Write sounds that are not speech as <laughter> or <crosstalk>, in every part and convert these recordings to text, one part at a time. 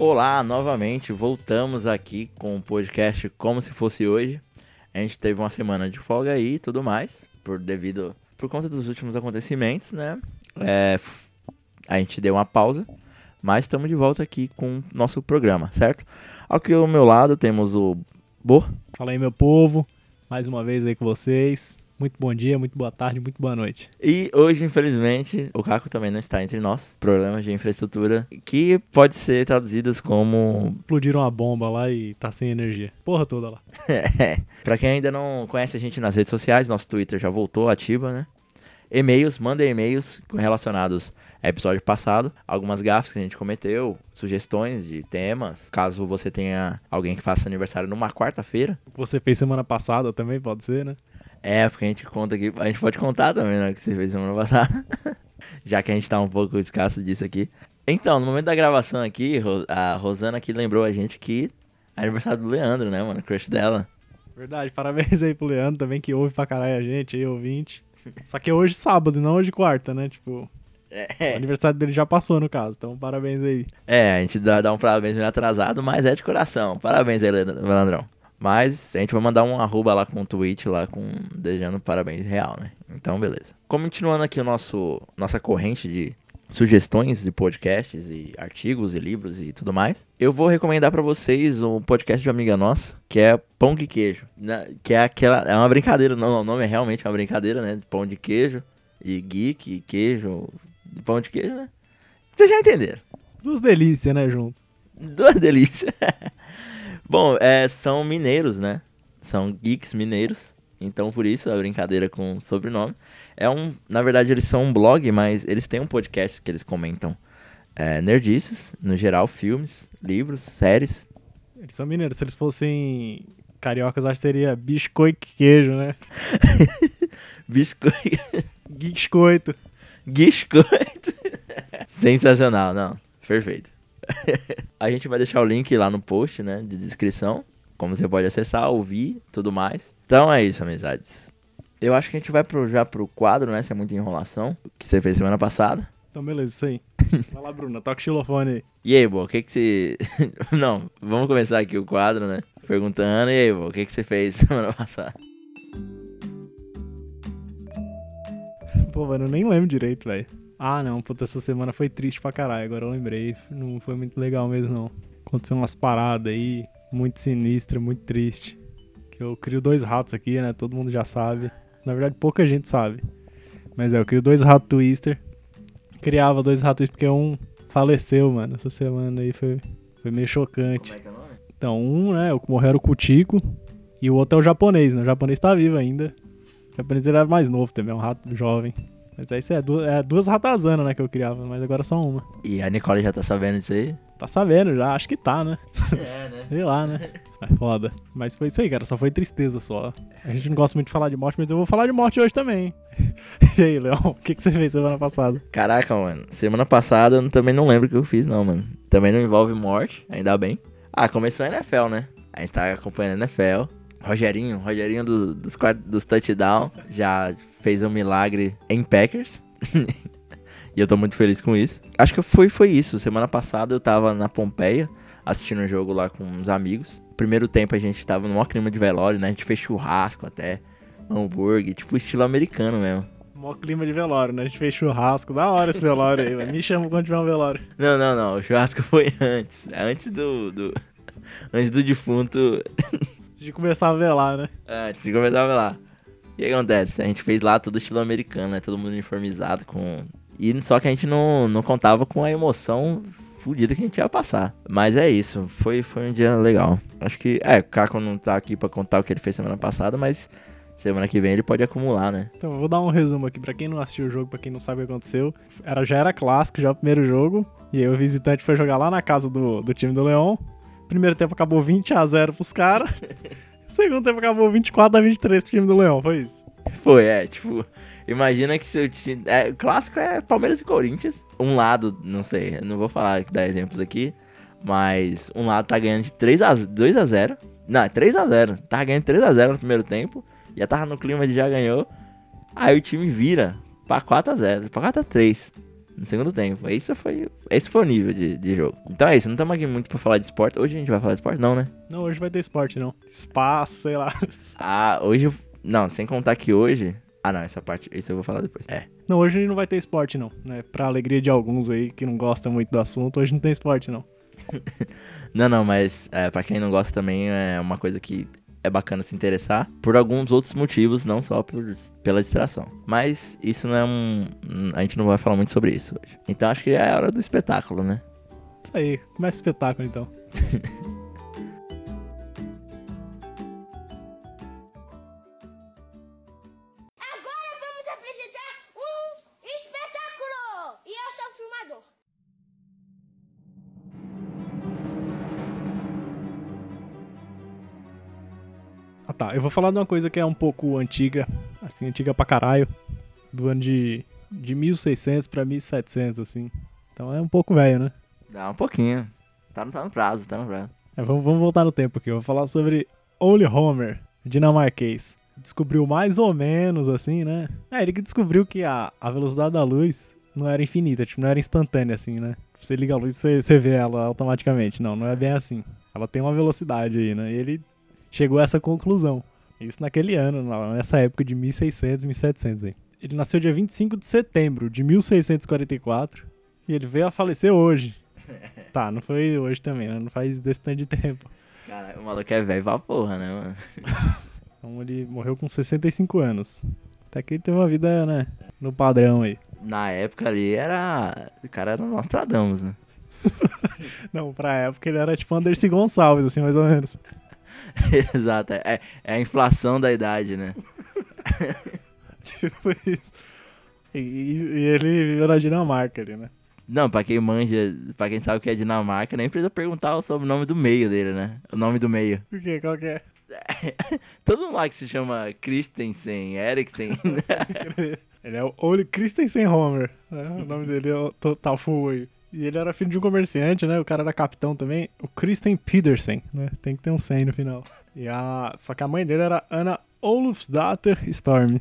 Olá, novamente, voltamos aqui com o podcast como se fosse hoje. A gente teve uma semana de folga aí e tudo mais, por devido por conta dos últimos acontecimentos, né? É, a gente deu uma pausa, mas estamos de volta aqui com o nosso programa, certo? Aqui ao meu lado temos o Bo. Fala aí, meu povo. Mais uma vez aí com vocês. Muito bom dia, muito boa tarde, muito boa noite. E hoje, infelizmente, o Caco também não está entre nós. Problemas de infraestrutura que pode ser traduzidas como Explodiram uma bomba lá e tá sem energia. Porra toda lá. <laughs> É. Pra quem ainda não conhece a gente nas redes sociais, nosso Twitter já voltou ativa, né? E-mails, mandem e-mails relacionados ao episódio passado, algumas gafas que a gente cometeu, sugestões de temas, caso você tenha alguém que faça aniversário numa quarta-feira. O que você fez semana passada também, pode ser, né? É, porque a gente conta aqui, a gente pode contar também, né, que você fez semana passada, <laughs> já que a gente tá um pouco escasso disso aqui. Então, no momento da gravação aqui, a Rosana aqui lembrou a gente que é aniversário do Leandro, né, mano, crush dela. Verdade, parabéns aí pro Leandro também, que ouve pra caralho a gente aí, ouvinte. Só que é hoje sábado, não hoje quarta, né? Tipo, o É. aniversário dele já passou, no caso. Então, parabéns aí. É, a gente dá, dá um parabéns meio atrasado, mas é de coração. Parabéns aí, Leandrão. Mas a gente vai mandar um arroba lá com um tweet lá com desejando parabéns real, né? Então, beleza. Continuando aqui o nosso nossa corrente de sugestões de podcasts e artigos e livros e tudo mais, eu vou recomendar pra vocês um podcast de uma amiga nossa, que é Pão de Queijo, que é aquela é uma brincadeira, não, o nome é realmente uma brincadeira, né? Pão de queijo e geek, e queijo, pão de queijo, né? Vocês já entenderam. Duas delícias, né, junto. Duas delícias. <laughs> Bom, é, são mineiros, né? São geeks mineiros. Então, por isso, a brincadeira com o sobrenome. É um. Na verdade, eles são um blog, mas eles têm um podcast que eles comentam é, nerdices, no geral, filmes, livros, séries. Eles são mineiros. Se eles fossem cariocas, acho que seria biscoito e queijo, né? <laughs> Biscoito. Biscoito. Biscoito. <laughs> Sensacional, não. Perfeito. <laughs> a gente vai deixar o link lá no post, né, de descrição, como você pode acessar, ouvir, tudo mais. Então é isso, amizades. Eu acho que a gente vai pro, já pro quadro, né, se é muita enrolação, que você fez semana passada. Então, beleza, isso aí. <laughs> Vai lá, Bruna, toca o xilofone aí. E aí, Bo, o que que você... <laughs> Não, vamos começar aqui o quadro, né, perguntando, e aí, Bo, o que que você fez semana passada? Pô, mano, eu nem lembro direito, velho. Ah, não, puta, essa semana foi triste pra caralho. Agora eu lembrei. Não foi muito legal mesmo, não. Aconteceu umas paradas aí, muito sinistra, muito triste. Que eu crio dois ratos aqui, né? Todo mundo já sabe. Na verdade, pouca gente sabe. Mas é, eu crio dois ratos twister. Criava dois ratos porque um faleceu, mano. Essa semana aí foi, foi meio chocante. é que é o nome? Então, um, né, o que morreu era o Kutiko. E o outro é o japonês, né? O japonês tá vivo ainda. O japonês ele era mais novo também, é um rato jovem. Mas aí isso é, du é duas ratazanas, né, que eu criava, mas agora só uma. E a Nicole já tá sabendo disso aí? Tá sabendo já, acho que tá, né? É, <laughs> né? Sei lá, né? É foda. Mas foi isso aí, cara, só foi tristeza só. A gente não gosta muito de falar de morte, mas eu vou falar de morte hoje também. <laughs> e aí, Leão, o que, que você fez semana passada? Caraca, mano. Semana passada eu também não lembro o que eu fiz, não, mano. Também não envolve morte, ainda bem. Ah, começou a NFL, né? A gente tá acompanhando a NFL. Rogerinho, Rogerinho do- dos, dos touchdown, já fez um milagre em Packers. <laughs> e eu tô muito feliz com isso. Acho que foi, foi isso. Semana passada eu tava na Pompeia, assistindo um jogo lá com uns amigos. Primeiro tempo a gente tava no maior clima de velório, né? A gente fez churrasco até, hambúrguer, tipo estilo americano mesmo. Mó clima de velório, né? A gente fez churrasco, da hora esse velório aí, mas me chama quando tiver um velório. Não, não, não. O churrasco foi antes. Antes do. do <laughs> antes do defunto. Antes de começar a velar, né? Antes de começar a lá. Que acontece? A gente fez lá tudo estilo americano, né? Todo mundo uniformizado com. E só que a gente não, não contava com a emoção fodida que a gente ia passar. Mas é isso. Foi, foi um dia legal. Acho que. É, o Caco não tá aqui pra contar o que ele fez semana passada, mas. Semana que vem ele pode acumular, né? Então, eu vou dar um resumo aqui pra quem não assistiu o jogo, pra quem não sabe o que aconteceu. Era, já era clássico, já o primeiro jogo. E aí o visitante foi jogar lá na casa do, do time do Leão. Primeiro tempo acabou 20 a 0 pros caras. <laughs> Segundo tempo acabou 24 a 23 pro time do Leão, foi isso. Foi, é, tipo, imagina que seu time. É, o clássico é Palmeiras e Corinthians. Um lado, não sei, não vou falar, dar exemplos aqui, mas um lado tá ganhando de 3 a 2 a 0 Não, é 3 a 0 Tava ganhando 3 a 0 no primeiro tempo, já tava no clima de já ganhou. Aí o time vira pra 4 a 0 pra 4 a 3 No segundo tempo. Esse foi, esse foi o nível de, de jogo. Então é isso, não estamos aqui muito pra falar de esporte. Hoje a gente vai falar de esporte? Não, né? Não, hoje vai ter esporte, não. Espaço, sei lá. <laughs> Ah, hoje. Não, sem contar que hoje. Ah, não, essa parte. Isso eu vou falar depois. É. Não, hoje não vai ter esporte, não. Né? Pra alegria de alguns aí que não gostam muito do assunto, hoje não tem esporte, não. <laughs> Não, não, mas é, para quem não gosta também é uma coisa que é bacana se interessar por alguns outros motivos, não só por, pela distração. Mas isso não é um. A gente não vai falar muito sobre isso hoje. Então acho que é a hora do espetáculo, né? Isso aí, começa o espetáculo então. <laughs> tá, eu vou falar de uma coisa que é um pouco antiga, assim, antiga pra caralho, do ano de, de 1600 pra 1700, assim. Então é um pouco velho, né? Dá um pouquinho. Tá, no- tá no prazo, tá no prazo. É, vamos, vamos voltar no tempo aqui, eu vou falar sobre Ole Homer, dinamarquês. Descobriu mais ou menos, assim, né? É, ele que descobriu que a, a velocidade da luz não era infinita, tipo, não era instantânea, assim, né? Você liga a luz e você, você vê ela automaticamente. Não, não é bem assim. Ela tem uma velocidade aí, né? E ele chegou a essa conclusão. Isso naquele ano, nessa época de 1600, 1700 aí. Ele nasceu dia 25 de setembro de 1644 e ele veio a falecer hoje. <laughs> Tá, não foi hoje também, né? Não faz desse tanto de tempo. Cara, o maluco é velho pra porra, né, mano? <laughs> Então ele morreu com 65 anos. Até que ele teve uma vida, né? No padrão aí. Na época ali era. O cara era Nostradamus, né? <laughs> Não, pra época ele era tipo Anderson Gonçalves, assim, mais ou menos. <laughs> Exato, é, é a inflação da idade, né? Tipo isso. E, e- ele viveu na Dinamarca ali, né? Não, pra quem manja, pra quem sabe o que é Dinamarca, nem precisa perguntar o sobrenome do meio dele, né? O nome do meio. O que? Qual que é? <laughs> Todo mundo lá que se chama Christensen, Eriksen, <laughs> Ele é o Ole Christensen Homer. Né? O nome dele é o total full aí. E ele era filho de um comerciante, né? O cara era capitão também. O Christian Pedersen, né? Tem que ter um 100 no final. E a... Só que a mãe dele era Anna Olufsdatter Storm.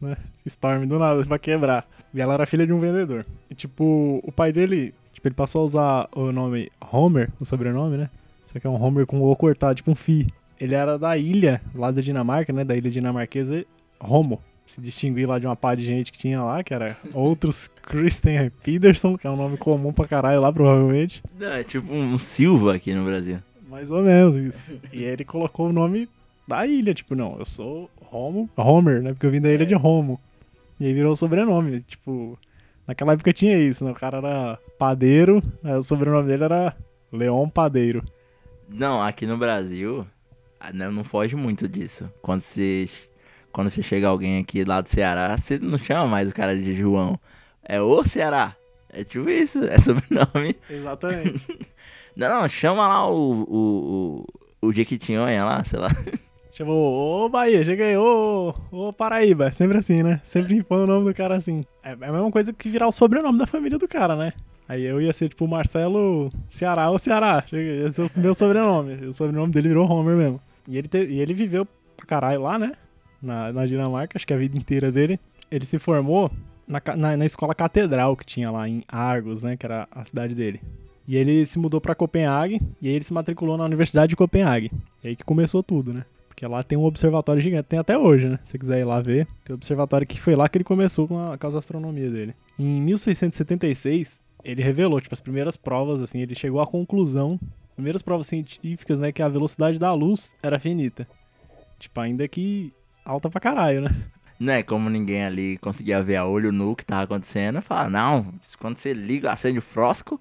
Né? Storm, do nada, pra quebrar. E ela era filha de um vendedor. E, tipo, o pai dele... Tipo, ele passou a usar o nome Homer, o sobrenome, né? Só que é um Homer com o O cortado, tipo um Fi. Ele era da ilha, lá da Dinamarca, né? Da ilha dinamarquesa, Homo se distinguir lá de uma pá de gente que tinha lá, que era outros Christian Pedersen, que é um nome comum pra caralho lá, provavelmente. Não, é tipo um Silva aqui no Brasil. Mais ou menos isso. E ele colocou o nome da ilha, tipo, não, eu sou Homo, Homer, né? Porque eu vim da ilha de Homo. E aí virou o sobrenome, tipo, naquela época tinha isso, né? O cara era padeiro, aí o sobrenome dele era Leon Padeiro. Não, aqui no Brasil, ah, não, não foge muito disso. Quando você, quando você chega alguém aqui lá do Ceará, você não chama mais o cara de João. É o Ceará. É tipo isso, é sobrenome. Exatamente. <laughs> Não, não, chama lá o, o, o, o Jequitinhonha lá, sei lá. Chamou, ô Bahia, cheguei, ô, ô Paraíba. É sempre assim, né? Sempre põe o nome do cara assim. É é a mesma coisa que virar o sobrenome da família do cara, né? Aí eu ia ser tipo Marcelo Ceará ou Ceará. Esse é o meu sobrenome. O sobrenome dele virou Homer mesmo. E ele, te- e ele viveu pra caralho lá, né? Na, na Dinamarca, acho que a vida inteira dele. Ele se formou na, na, na escola catedral que tinha lá em Argos, né? Que era a cidade dele. E ele se mudou pra Copenhague e aí ele se matriculou na Universidade de Copenhague. E aí que começou tudo, né? Porque lá tem um observatório gigante, tem até hoje, né? Se você quiser ir lá ver, tem um observatório que foi lá que ele começou com, a, com as astronomias dele. Em 1676, ele revelou, tipo, as primeiras provas, assim, ele chegou à conclusão, primeiras provas científicas, né, que a velocidade da luz era finita. Tipo, ainda que alta pra caralho, né? Né, como ninguém ali conseguia ver a olho nu o que tava acontecendo, fala, não, quando você liga, acende o frosco,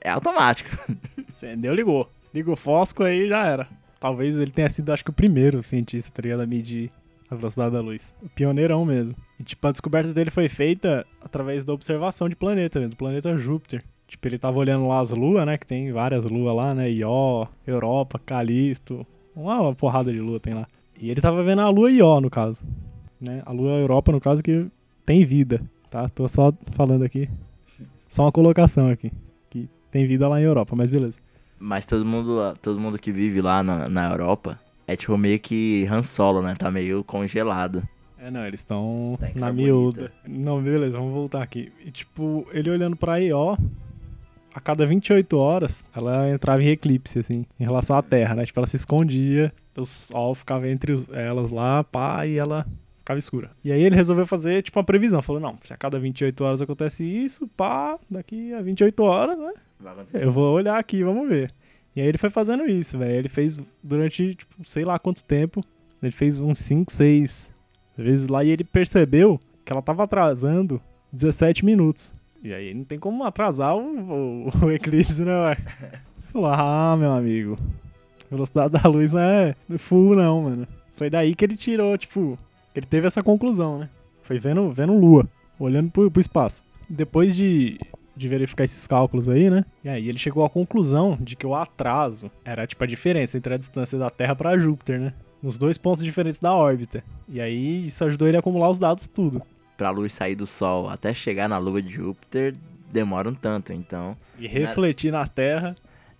é automático. <laughs> Acendeu, ligou. Ligou o fósforo aí já era. Talvez ele tenha sido, acho que, o primeiro cientista, tá ligado? A medir a velocidade da luz. O pioneirão mesmo. E, tipo, a descoberta dele foi feita através da observação de planeta, mesmo, do planeta Júpiter. Tipo, ele tava olhando lá as luas, né? Que tem várias luas lá, né? Ió, Europa, Calisto. Uma porrada de lua tem lá. E ele tava vendo a lua Ió, no caso. Né? A lua Europa, no caso, que tem vida, tá? Tô só falando aqui. Só uma colocação aqui. Que tem vida lá em Europa, mas beleza. Mas todo mundo, lá- todo mundo que vive lá na, na Europa é tipo meio que Han Solo, né? Tá meio congelado. É, não, eles estão Tá na miúda. Não, beleza, vamos voltar aqui. E, tipo, ele olhando pra Ió, a cada 28 horas, ela entrava em eclipse, assim, em relação à Terra, né? Tipo, ela se escondia, o sol ficava entre os- elas lá, pá, e ela ficava escura. E aí ele resolveu fazer, tipo, uma previsão. Falou, não, se a cada 28 horas acontece isso, pá, daqui a 28 horas, né? Eu vou olhar aqui, vamos ver. E aí ele foi fazendo isso, velho. Ele fez durante, tipo, sei lá quanto tempo. Ele fez uns 5, 6 vezes lá e ele percebeu que ela tava atrasando 17 minutos. E aí não tem como atrasar o, o- o eclipse, né? Ele <laughs> falou, ah, meu amigo, a velocidade da luz não é full não, mano. Foi daí que ele tirou, tipo, ele teve essa conclusão, né? Foi vendo, vendo lua, olhando pro, pro espaço. Depois de, de verificar esses cálculos aí, né? E aí ele chegou à conclusão de que o atraso era tipo a diferença entre a distância da Terra para Júpiter, né? Nos dois pontos diferentes da órbita. E aí isso ajudou ele a acumular os dados tudo. Pra luz sair do Sol até chegar na Lua de Júpiter, demora um tanto. Então, E refletir na Terra.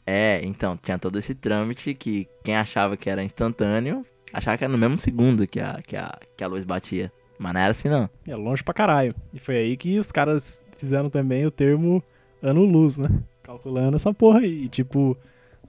é, então, tinha todo esse trâmite que quem achava que era instantâneo, achava que era no mesmo segundo que a, que a, que a luz batia. Mas não era assim, não. É longe pra caralho. E foi aí que os caras fizeram também o termo ano-luz, né? Calculando essa porra aí. E, tipo,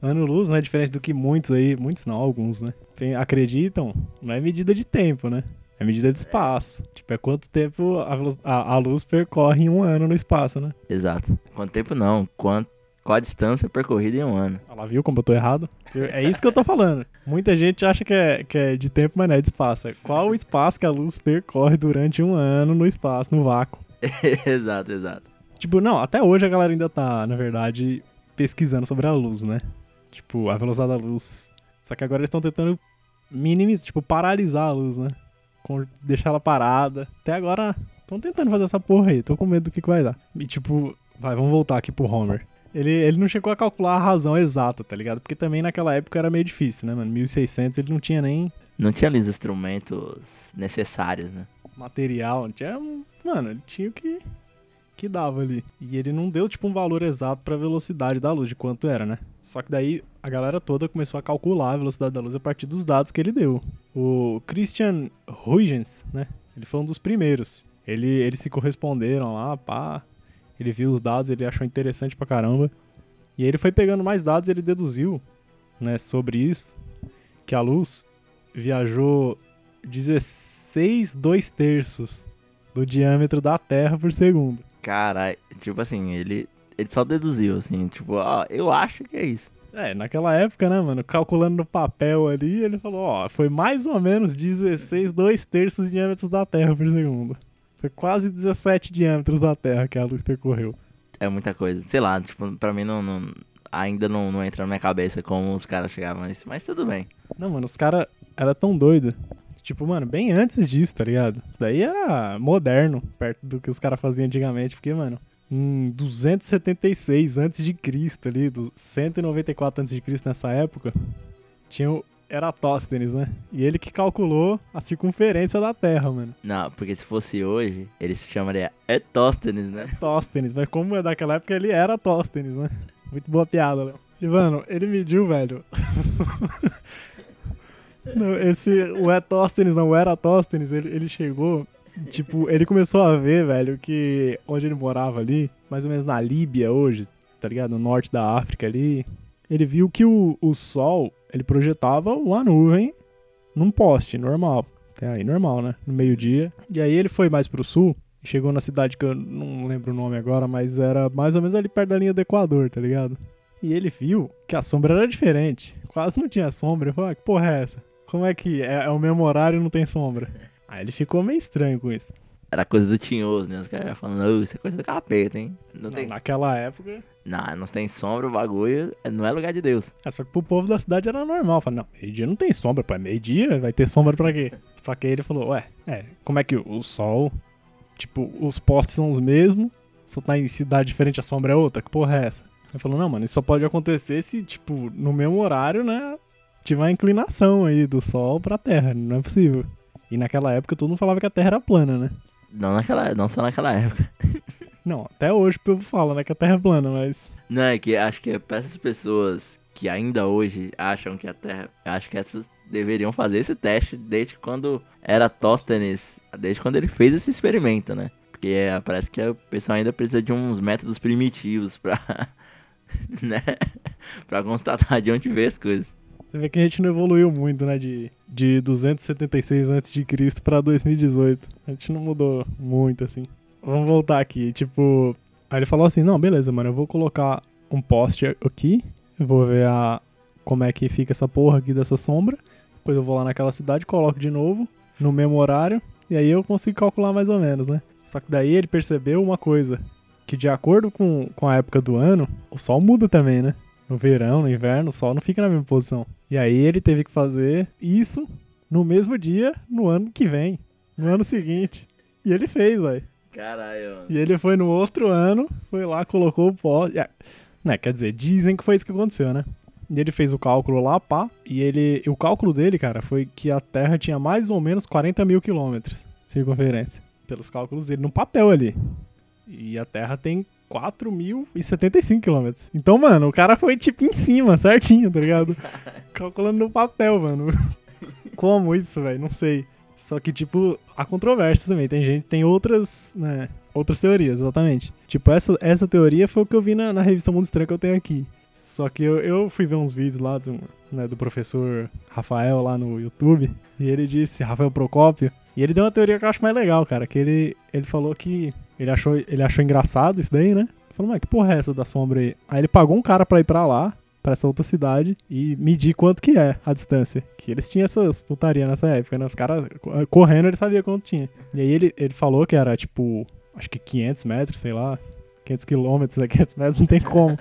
ano-luz, né? Diferente do que muitos aí, muitos não, alguns, né? Tem- acreditam, não é medida de tempo, né? É medida de espaço. Tipo, é quanto tempo a, a- a luz percorre em um ano no espaço, né? Exato. Quanto tempo não? Quanto, qual a distância percorrida em um ano? Ela viu como eu tô errado? É isso que eu tô falando. Muita gente acha que é, que é de tempo, mas não é de espaço. É Qual o espaço que a luz percorre durante um ano no espaço, no vácuo? <laughs> exato, exato. Tipo, não, até hoje a galera ainda tá, na verdade, pesquisando sobre a luz, né? Tipo, a velocidade da luz. Só que agora eles estão tentando minimizar, tipo, paralisar a luz, né? Deixar ela parada. Até agora, estão tentando fazer essa porra aí. Tô com medo do que, que vai dar. E tipo, vai, vamos voltar aqui pro Homer. Ele, ele não chegou a calcular a razão exata, tá ligado? Porque também naquela época era meio difícil, né, mano? 1600 ele não tinha nem Não tinha ali os instrumentos necessários, né? material, não tinha. Mano, ele tinha o que, que dava ali. E ele não deu, tipo, um valor exato pra velocidade da luz, de quanto era, né? Só que daí a galera toda começou a calcular a velocidade da luz a partir dos dados que ele deu. O Christian Huygens, né? Ele foi um dos primeiros. Ele, eles se corresponderam lá, pá. Ele viu os dados, ele achou interessante pra caramba. E aí ele foi pegando mais dados e ele deduziu, né, sobre isso, que a luz viajou 16 2 terços do diâmetro da Terra por segundo. Caralho, tipo assim, ele, ele só deduziu, assim, tipo, ó, eu acho que é isso. É, naquela época, né, mano, calculando no papel ali, ele falou, ó, foi mais ou menos 16 2 terços diâmetros da Terra por segundo. Foi quase 17 diâmetros da Terra que a luz percorreu. É muita coisa. Sei lá, tipo, pra mim não, não- ainda não, não entra na minha cabeça como os caras chegavam a isso, mas tudo bem. Não, mano, os caras era tão doido. Tipo, mano, bem antes disso, tá ligado? Isso daí era moderno, perto do que os caras faziam antigamente, porque, mano, em 276 antes de Cristo ali, do 194 antes de Cristo nessa época, tinha o Eratóstenes, né? E ele que calculou a circunferência da Terra, mano. Não, porque se fosse hoje, ele se chamaria Etóstenes, né? Tóstenes, mas como é daquela época, ele era Tóstenes, né? Muito boa piada, Léo. E, mano, ele mediu, velho. <laughs> não, esse, o Etóstenes, não, o Eratóstenes, ele, ele chegou. Tipo, ele começou a ver, velho, que onde ele morava ali, mais ou menos na Líbia hoje, tá ligado? No norte da África ali, ele viu que o, o Sol, ele projetava uma nuvem num poste, normal. Até aí, normal, né? No meio-dia. E aí ele foi mais pro sul, chegou na cidade que eu não lembro o nome agora, mas era mais ou menos ali perto da linha do Equador, tá ligado? E ele viu que a sombra era diferente. Quase não tinha sombra. Ele falou, ah, que porra é essa? Como é que é, é o mesmo horário e não tem sombra? <laughs> Aí ele ficou meio estranho com isso. Era coisa do tinhoso, né? Os caras falando, "Ô, isso é coisa do capeta, hein? Não, Não, tem, naquela época. não, não tem sombra, o bagulho não é lugar de Deus. É, só que pro povo da cidade era normal. Falei, não, meio-dia não tem sombra, pô. é Meio-dia vai ter sombra pra quê? <laughs> Só que aí ele falou, ué, é, como é que o sol, tipo, os postes são os mesmos, só tá em cidade diferente, a sombra é outra? Que porra é essa? Ele falou, não, mano, isso só pode acontecer se, tipo, no mesmo horário, né, tiver a inclinação aí do sol pra terra, não é possível. E naquela época todo mundo falava que a terra era plana, né? Não, naquela, não só naquela época. <laughs> Não, até hoje o povo fala, né, que a terra é plana, mas... Não, é que acho que é pra essas pessoas que ainda hoje acham que a Terra. Acho que essas deveriam fazer esse teste desde quando era Tóstenes, desde quando ele fez esse experimento, né? Porque é, parece que o pessoal ainda precisa de uns métodos primitivos pra, <laughs> né? <laughs> pra constatar de onde veio as coisas. Você vê que a gente não evoluiu muito, né? De, de 276 a.C. pra 2018. A gente não mudou muito, assim. Vamos voltar aqui. Tipo, aí ele falou assim: Não, beleza, mano, eu vou colocar um poste aqui. Vou ver a, como é que fica essa porra aqui dessa sombra. Depois eu vou lá naquela cidade, coloco de novo, no mesmo horário. E aí eu consigo calcular mais ou menos, né? Só que daí ele percebeu uma coisa. Que de acordo com, com a época do ano, o sol muda também, né? No verão, no inverno, o sol não fica na mesma posição. E aí ele teve que fazer isso no mesmo dia, no ano que vem. No ano seguinte. E ele fez, velho. Caralho, mano. E ele foi no outro ano, foi lá, colocou o pó. É, né, quer dizer, dizem que foi isso que aconteceu, né? E ele fez o cálculo lá, pá. E ele. O cálculo dele, cara, foi que a Terra tinha mais ou menos 40 mil quilômetros de circunferência. Pelos cálculos dele, no papel ali. E a Terra tem 4.075 quilômetros. Então, mano, o cara foi tipo em cima, certinho, tá ligado? <laughs> Calculando no papel, mano. <laughs> Como isso, velho? Não sei. Só que, tipo, há controvérsias também. Tem gente, tem outras, né? Outras teorias, exatamente. Tipo, essa, essa teoria foi o que eu vi na, na revista Mundo Estranho que eu tenho aqui. Só que eu, eu fui ver uns vídeos lá do, né, do professor Rafael lá no YouTube. E ele disse, Rafael Procópio. E ele deu uma teoria que eu acho mais legal, cara. Que ele, ele falou que ele achou, ele achou engraçado isso daí, né? Falou, mas que porra é essa da sombra aí? Aí ele pagou um cara pra ir pra lá, pra essa outra cidade, e medir quanto que é a distância. Que eles tinham essas putaria nessa época, né? Os caras correndo, ele sabia quanto tinha. E aí ele, ele falou que era, tipo, acho que 500 metros, sei lá. 500 quilômetros, <laughs> né? 500 metros não tem como.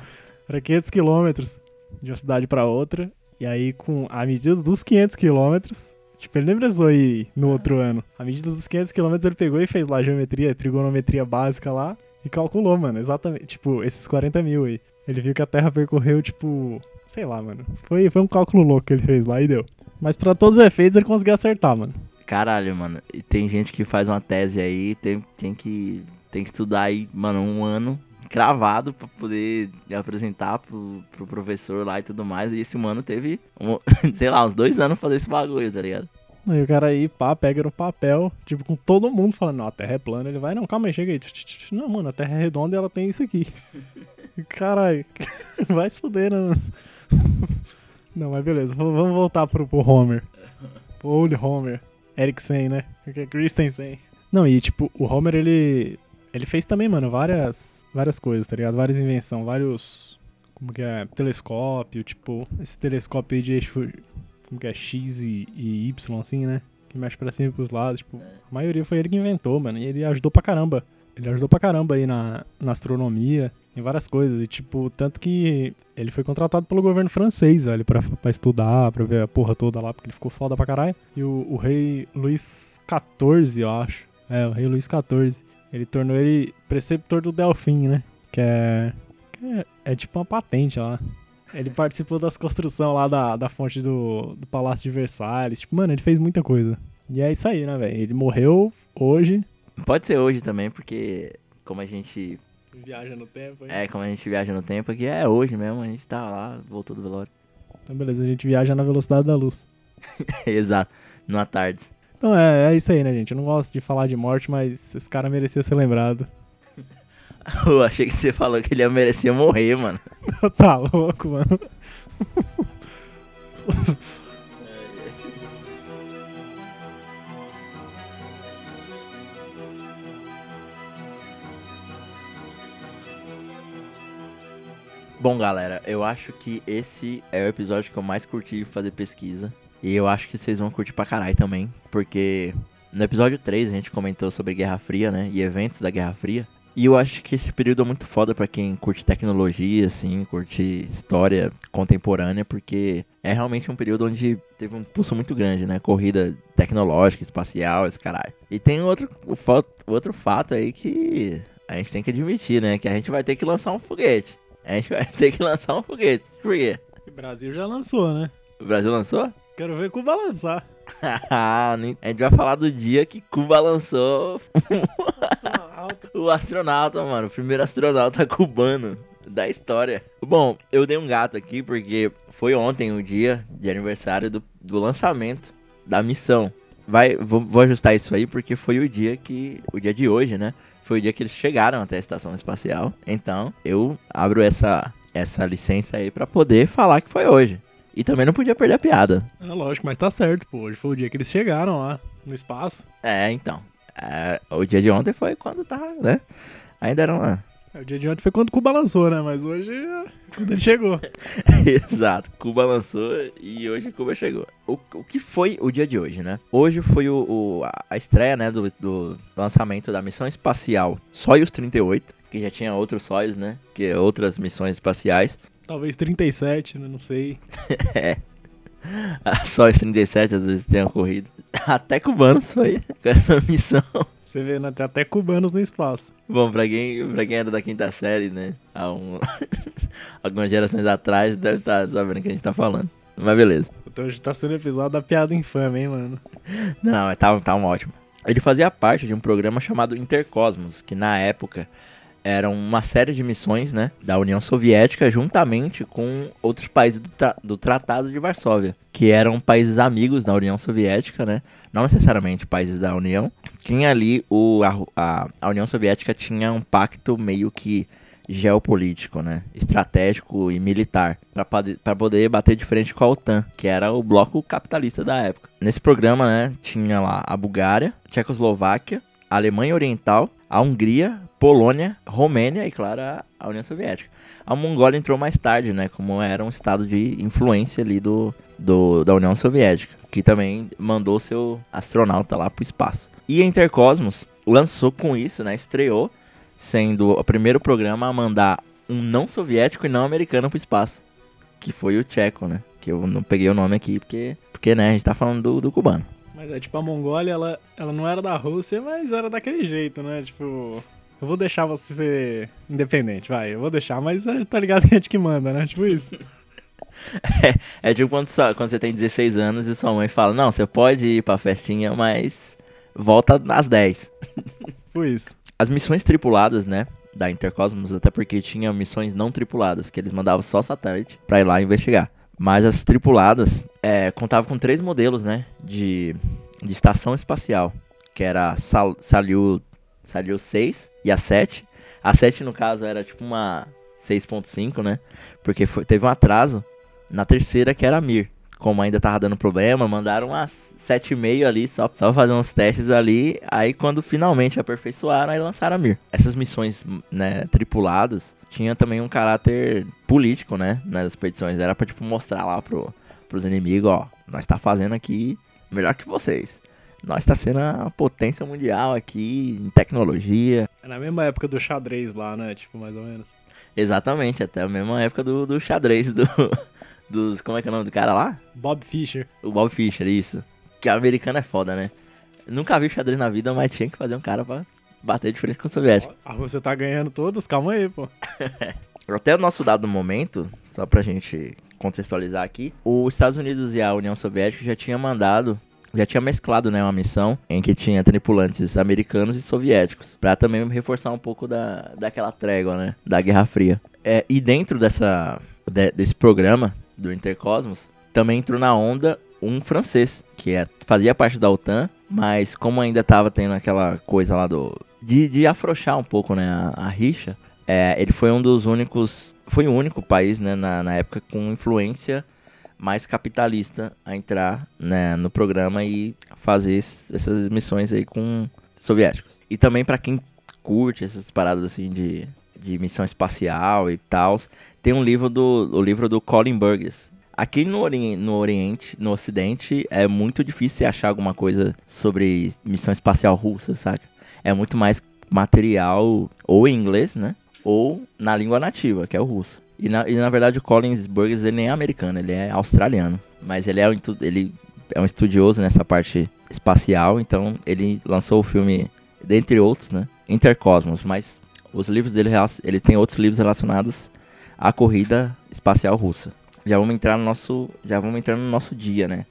Era 500 quilômetros de uma cidade pra outra. E aí, com a medida dos 500 quilômetros, Tipo, ele precisou ir no outro ano. A medida dos 500 km ele pegou e fez lá geometria, trigonometria básica lá e calculou, mano, exatamente, tipo, esses 40 mil aí. Ele viu que a Terra percorreu, tipo, sei lá, mano. Foi, foi um cálculo louco que ele fez lá e deu. Mas para todos os efeitos ele conseguiu acertar, mano. Caralho, mano. E tem gente que faz uma tese aí, tem, tem, que, tem que estudar aí, mano, um ano cravado pra poder apresentar pro, pro professor lá e tudo mais. E esse mano teve, um, <laughs> sei lá, uns dois anos fazer esse bagulho, tá ligado? Aí o cara aí, pá, pega no papel, tipo, com todo mundo falando, não, a Terra é plana. Ele vai, não, calma aí, chega aí. <laughs> Não, mano, a Terra é redonda e ela tem isso aqui. <laughs> Caralho, vai se fuder, né? Não, mas beleza, vamos voltar pro, pro Homer. Pro Old Homer. Eriksen, né? Christensen. Não, e tipo, o Homer, ele ele fez também, mano, várias, várias coisas, tá ligado? Várias invenções, vários. Como que é? Telescópio, tipo, esse telescópio aí de eixo. Como que é? X e, e Y, assim, né? Que mexe pra cima e pros lados. Tipo, a maioria foi ele que inventou, mano. E ele ajudou pra caramba. Ele ajudou pra caramba aí na, na astronomia, em várias coisas. E, tipo, tanto que ele foi contratado pelo governo francês, velho, pra, pra estudar, pra ver a porra toda lá, porque ele ficou foda pra caralho. E o, o rei Luís XIV, eu acho. É, o rei Luís XIV. Ele tornou ele preceptor do Delfim, né? Que é, que é, é tipo uma patente lá. Ele participou das construções lá da, da fonte do, do Palácio de Versalhes. Tipo, mano, ele fez muita coisa. E é isso aí, né, velho? Ele morreu hoje. Pode ser hoje também, porque como a gente. Viaja no tempo, hein? É, como a gente viaja no tempo, aqui é hoje mesmo, a gente tá lá, voltou do velório. Então, beleza, a gente viaja na velocidade da luz. <laughs> Exato, numa tarde. Então é, é isso aí, né, gente? Eu não gosto de falar de morte, mas esse cara merecia ser lembrado. <laughs> Eu achei que você falou que ele ia merecer morrer, mano. <laughs> tá louco, mano. <laughs> Bom, galera, eu acho que esse é o episódio que eu mais curti fazer pesquisa. E eu acho que vocês vão curtir pra caralho também, porque no episódio 3 a gente comentou sobre Guerra Fria, né? E eventos da Guerra Fria. E eu acho que esse período é muito foda para quem curte tecnologia, assim, curte história contemporânea, porque é realmente um período onde teve um impulso muito grande, né? Corrida tecnológica, espacial, esse caralho. E tem outro, outro fato aí que a gente tem que admitir, né? Que a gente vai ter que lançar um foguete. A gente <laughs> vai ter que lançar um foguete. Por quê? O Brasil já lançou, né? O Brasil lançou? Quero ver Cuba lançar. <laughs> a gente vai falar do dia que Cuba lançou o <laughs> astronauta, mano. O primeiro astronauta <laughs> cubano. da história. Bom, eu dei um gato aqui porque foi ontem o dia de aniversário do, do lançamento da missão. Vai, vou, vou ajustar isso aí porque foi o dia que. O dia de hoje, né? Foi o dia que eles chegaram até a estação espacial. Então, eu abro essa, essa licença aí pra poder falar que foi hoje. E também não podia perder a piada. É lógico, mas tá certo, pô. Hoje foi o dia que eles chegaram lá no espaço. É, então. É, o dia de ontem foi quando tava, né? Ainda era uma. É, O dia de ontem foi quando Cuba lançou, né? Mas hoje quando ele chegou. <laughs> Exato, Cuba lançou e hoje Cuba chegou. O, o que foi o dia de hoje, né? Hoje foi o, o- a- a estreia, né, do, do lançamento da missão espacial Soyuz 38, que já tinha outros Soyuz, né? Que é outras missões espaciais. Talvez 37, né? Não sei. A Soyuz 37 às vezes tem ocorrido. <laughs> Até cubanos foi <laughs> com essa missão. Você vê, né? Tem até cubanos no espaço. Bom, pra quem, pra quem era da quinta série, né? Há um- <laughs> algumas gerações atrás, deve estar sabendo o que a gente tá falando. Mas beleza. Então hoje tá sendo episódio da piada infame, hein, mano? Não, mas tava, tava ótimo. Ele fazia parte de um programa chamado Intercosmos, que na época era uma série de missões, né, da União Soviética juntamente com outros países do, tra- do Tratado de Varsóvia, que eram países amigos da União Soviética, né, não necessariamente países da União. Quem ali o, a, a, a União Soviética tinha um pacto meio que geopolítico, né, estratégico e militar, para poder bater de frente com a OTAN, que era o bloco capitalista da época. Nesse programa, né, tinha lá a Bulgária, Tchecoslováquia, a Alemanha Oriental, a Hungria, Polônia, Romênia e, claro, a, União Soviética. A Mongólia entrou mais tarde, né, como era um estado de influência ali do, do da União Soviética, que também mandou seu astronauta lá pro espaço. E a Intercosmos lançou com isso, né, estreou sendo o primeiro programa a mandar um não soviético e não americano pro espaço, que foi o tcheco, né? Que eu não peguei o nome aqui porque, porque né, a gente tá falando do, do cubano. Mas é tipo, a Mongólia, ela, ela não era da Rússia, mas era daquele jeito, né? Tipo, eu vou deixar você ser independente, vai. Eu vou deixar, mas é, tá ligado que a gente que manda, né? Tipo isso. <laughs> É tipo quando, sua- quando você tem 16 anos e sua mãe fala, não, você pode ir pra festinha, mas volta às 10. <laughs> Tipo isso. As missões tripuladas, né, da Intercosmos, até porque tinha missões não tripuladas, que eles mandavam só satélite pra ir lá investigar. Mas as tripuladas é, contavam com três modelos, né, de, de estação espacial, que era Sal, Salyut, Salyut 6 e a 7. A 7, no caso, era tipo uma 6.5, né, porque foi- teve um atraso na terceira, que era a Mir. Como ainda tava dando problema, mandaram umas 7,5 ali, só, só fazer uns testes ali. Aí quando finalmente aperfeiçoaram, aí lançaram a Mir. Essas missões, né, tripuladas, tinha também um caráter político, né, nas expedições. Era pra, tipo, mostrar lá pro, pros inimigos, ó, nós tá fazendo aqui melhor que vocês. Nós tá sendo a potência mundial aqui em tecnologia. É na mesma época do xadrez lá, né? Tipo, mais ou menos. Exatamente, até a mesma época do, do xadrez do, <laughs> dos... Como é que é o nome do cara lá? Bob Fischer. O Bob Fischer, isso. Que americano é foda, né? Nunca vi xadrez na vida, mas tinha que fazer um cara pra bater de frente com o soviético. A Rússia tá ganhando todos, calma aí, pô. <laughs> Até o nosso dado momento, só pra gente contextualizar aqui, os Estados Unidos e a União Soviética já tinham mandado, já tinha mesclado, né, uma missão em que tinha tripulantes americanos e soviéticos, Pra também reforçar um pouco da, daquela trégua, né, da Guerra Fria. É, e dentro dessa, de- desse programa do Intercosmos, também entrou na onda um francês, que é, fazia parte da OTAN, mas como ainda tava tendo aquela coisa lá do... De, de afrouxar um pouco, né, a, a rixa, é, ele foi um dos únicos. Foi o único país, né, na, na época, com influência mais capitalista a entrar né, no programa e fazer es- essas missões aí com soviéticos. E também pra quem curte essas paradas assim de, de missão espacial e tal, tem um livro do o livro do Colin Burgess. Aqui no, ori no Oriente, no Ocidente, é muito difícil achar alguma coisa sobre missão espacial russa, saca? É muito mais material ou em inglês, né? Ou na língua nativa, que é o russo. E na, e, na verdade o Collins Burgess ele nem é americano, ele é australiano. Mas ele é, um, ele é um estudioso nessa parte espacial, então ele lançou o filme, dentre outros, né? Intercosmos. Mas os livros dele, ele tem outros livros relacionados à corrida espacial russa. Já vamos entrar no nosso, já vamos entrar no nosso dia, né?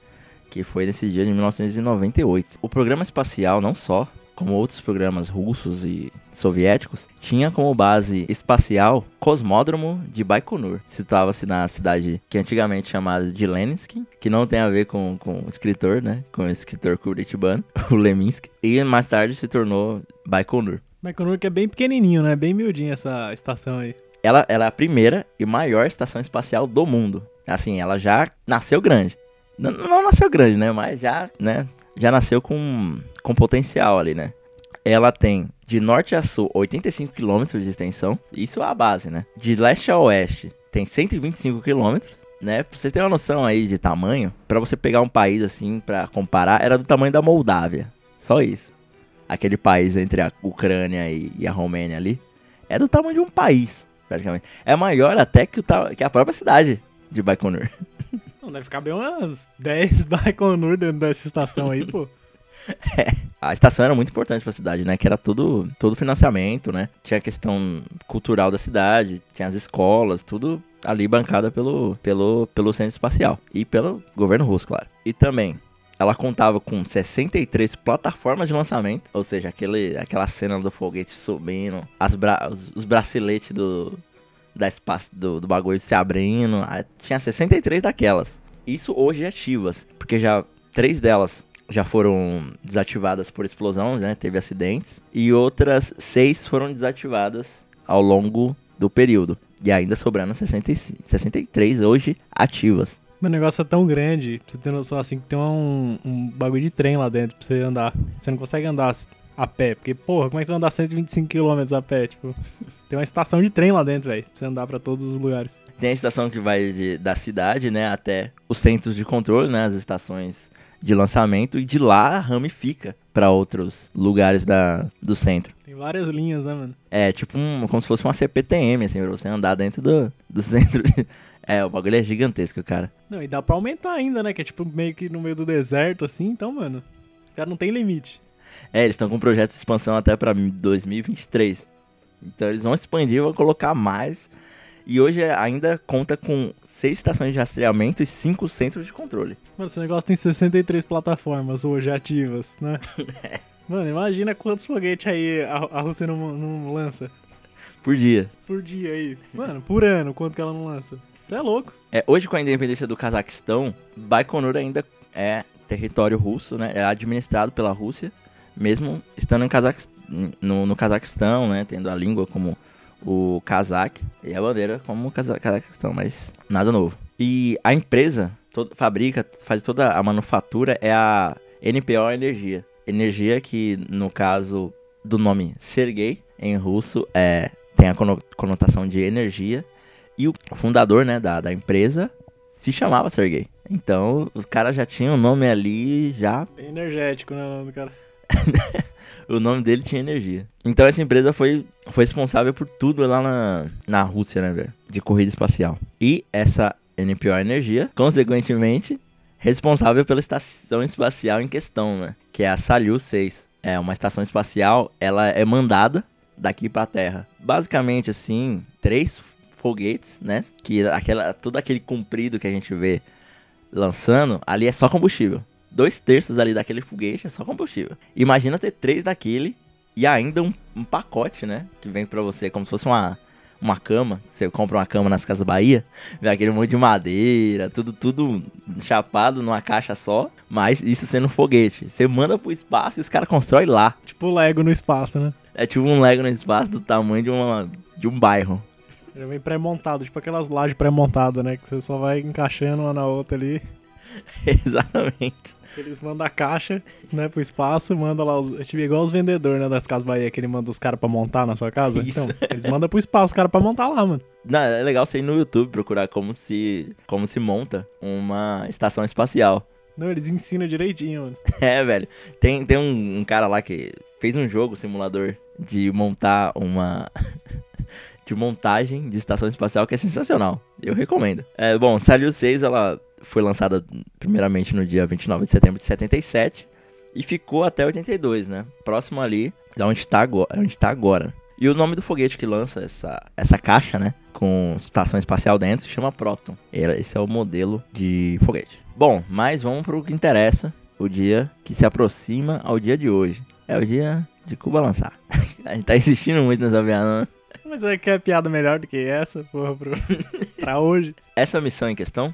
Que foi nesse dia de 1998. O programa espacial não só como outros programas russos e soviéticos, tinha como base espacial Cosmódromo de Baikonur. Situava-se na cidade que antigamente chamada de Leninsky, que não tem a ver com, com o escritor, né? Com o escritor curitibano, <laughs> o Leminski. E mais tarde se tornou Baikonur. Baikonur que é bem pequenininho, né? Bem miudinha essa estação aí. Ela, ela é a primeira e maior estação espacial do mundo. Assim, ela já nasceu grande. Não, não nasceu grande, né? Mas já, né? Já nasceu com, com potencial ali, né? Ela tem de norte a sul 85 km de extensão. Isso é a base, né? De leste a oeste tem 125 km. Né? Pra você ter uma noção aí de tamanho, para você pegar um país assim para comparar, era do tamanho da Moldávia. Só isso. Aquele país entre a Ucrânia e, e a Romênia ali. É do tamanho de um país, praticamente. É maior até que, o, que a própria cidade de Baikonur. <laughs> Não, deve ficar bem umas 10 <laughs> Baikonur dentro dessa estação aí, pô. <laughs> A estação era muito importante pra cidade, né? Que era tudo, todo financiamento, né? Tinha a questão cultural da cidade, tinha as escolas, tudo ali bancada pelo, pelo, pelo centro espacial. E pelo governo russo, claro. E também, ela contava com 63 plataformas de lançamento, ou seja, aquele, aquela cena do foguete subindo, as bra os, os braceletes do, da espaço, do, do bagulho se abrindo. ah, Tinha 63 daquelas. Isso hoje ativas, porque já três delas já foram desativadas por explosão, né? Teve acidentes. E outras seis foram desativadas ao longo do período. E ainda sobrando 65 63 hoje ativas. Meu negócio é tão grande, pra você ter noção assim, que tem um, um bagulho de trem lá dentro pra você andar. Você não consegue andar a pé, porque, porra, como é que você vai andar 125 km a pé? Tipo, <laughs> tem uma estação de trem lá dentro, velho, pra você andar pra todos os lugares. Tem a estação que vai de- da cidade, né, até os centros de controle, né, as estações de lançamento. E de lá ramifica para outros lugares da, do centro. Tem várias linhas, né, mano? É tipo um, como se fosse uma CPTM, assim, pra você andar dentro do, do <laughs> centro. É, o bagulho é gigantesco, cara. Não, e dá pra aumentar ainda, né? Que é tipo meio que no meio do deserto, assim, então, mano. Já não tem limite. É, eles estão com um projeto de expansão até pra 2023. Então eles vão expandir, vão colocar mais. E hoje é- ainda conta com seis estações de rastreamento e cinco centros de controle. Mano, esse negócio tem 63 plataformas hoje ativas, né? <laughs> Mano, imagina quantos foguetes aí a, a Rússia não, não lança Por dia. por dia aí. Mano, por ano, quanto que ela não lança? Você é louco. É, hoje, com a independência do Cazaquistão, Baikonur ainda é território russo, né? É administrado pela Rússia, mesmo estando em no, no Cazaquistão, né? Tendo a língua como o Kazakh e a bandeira como Cazaquistão, mas nada novo. E a empresa to- fabrica, faz toda a manufatura é a NPO Energia. Energia que, no caso do nome Sergei, em russo, é, tem a cono- conotação de energia. E o fundador, né, da, da empresa se chamava Sergei. Então, o cara já tinha o nome ali, já energético, né, o nome do cara? <laughs> o nome dele tinha energia. Então essa empresa foi, foi responsável por tudo lá na, na Rússia, né, velho? De corrida espacial. E essa NPO Energia, consequentemente, responsável pela estação espacial em questão, né? Que é a Salyut 6. É uma estação espacial, ela é mandada daqui pra Terra. Basicamente, assim, três foguetes, né? Que aquela, todo aquele comprido que a gente vê lançando, ali é só combustível. Dois terços ali daquele foguete é só combustível. Imagina ter três daquele e ainda um, um pacote, né? Que vem pra você como se fosse uma, uma cama. Você compra uma cama nas Casas Bahia, vem aquele monte de madeira, tudo, tudo chapado numa caixa só. Mas isso sendo um foguete. Você manda pro espaço e os caras constroem lá. Tipo Lego no espaço, né? É tipo um Lego no espaço do tamanho de, uma, de um bairro. Já vem pré-montado, tipo aquelas lajes pré-montadas, né? Que você só vai encaixando uma na outra ali. <laughs> Exatamente. Eles mandam a caixa, né, pro espaço, manda lá os. É tipo igual os vendedores, né, das Casas Bahia, que ele manda os caras pra montar na sua casa. Isso. Então, eles mandam pro espaço os caras pra montar lá, mano. Não, é legal você ir no YouTube procurar como se, como se monta uma estação espacial. Não, eles ensinam direitinho, mano. <laughs> É, velho. Tem, tem um, um cara lá que fez um jogo, simulador, de montar uma. <laughs> de montagem de estação espacial que é sensacional. Eu recomendo. É, bom, Salyut 6 ela foi lançada primeiramente no dia 29 de setembro de 77 e ficou até 82, né? Próximo ali da onde tá agora. Onde tá agora. E o nome do foguete que lança essa, essa caixa, né? Com estação espacial dentro, se chama Proton. Esse é o modelo de foguete. Bom, mas vamos pro que interessa. O dia que se aproxima ao dia de hoje. é o dia de Cuba lançar. <laughs> a gente tá insistindo muito nessa piada, né? Mas é que é piada melhor do que essa, porra, pro... <laughs> pra hoje. Essa missão em questão,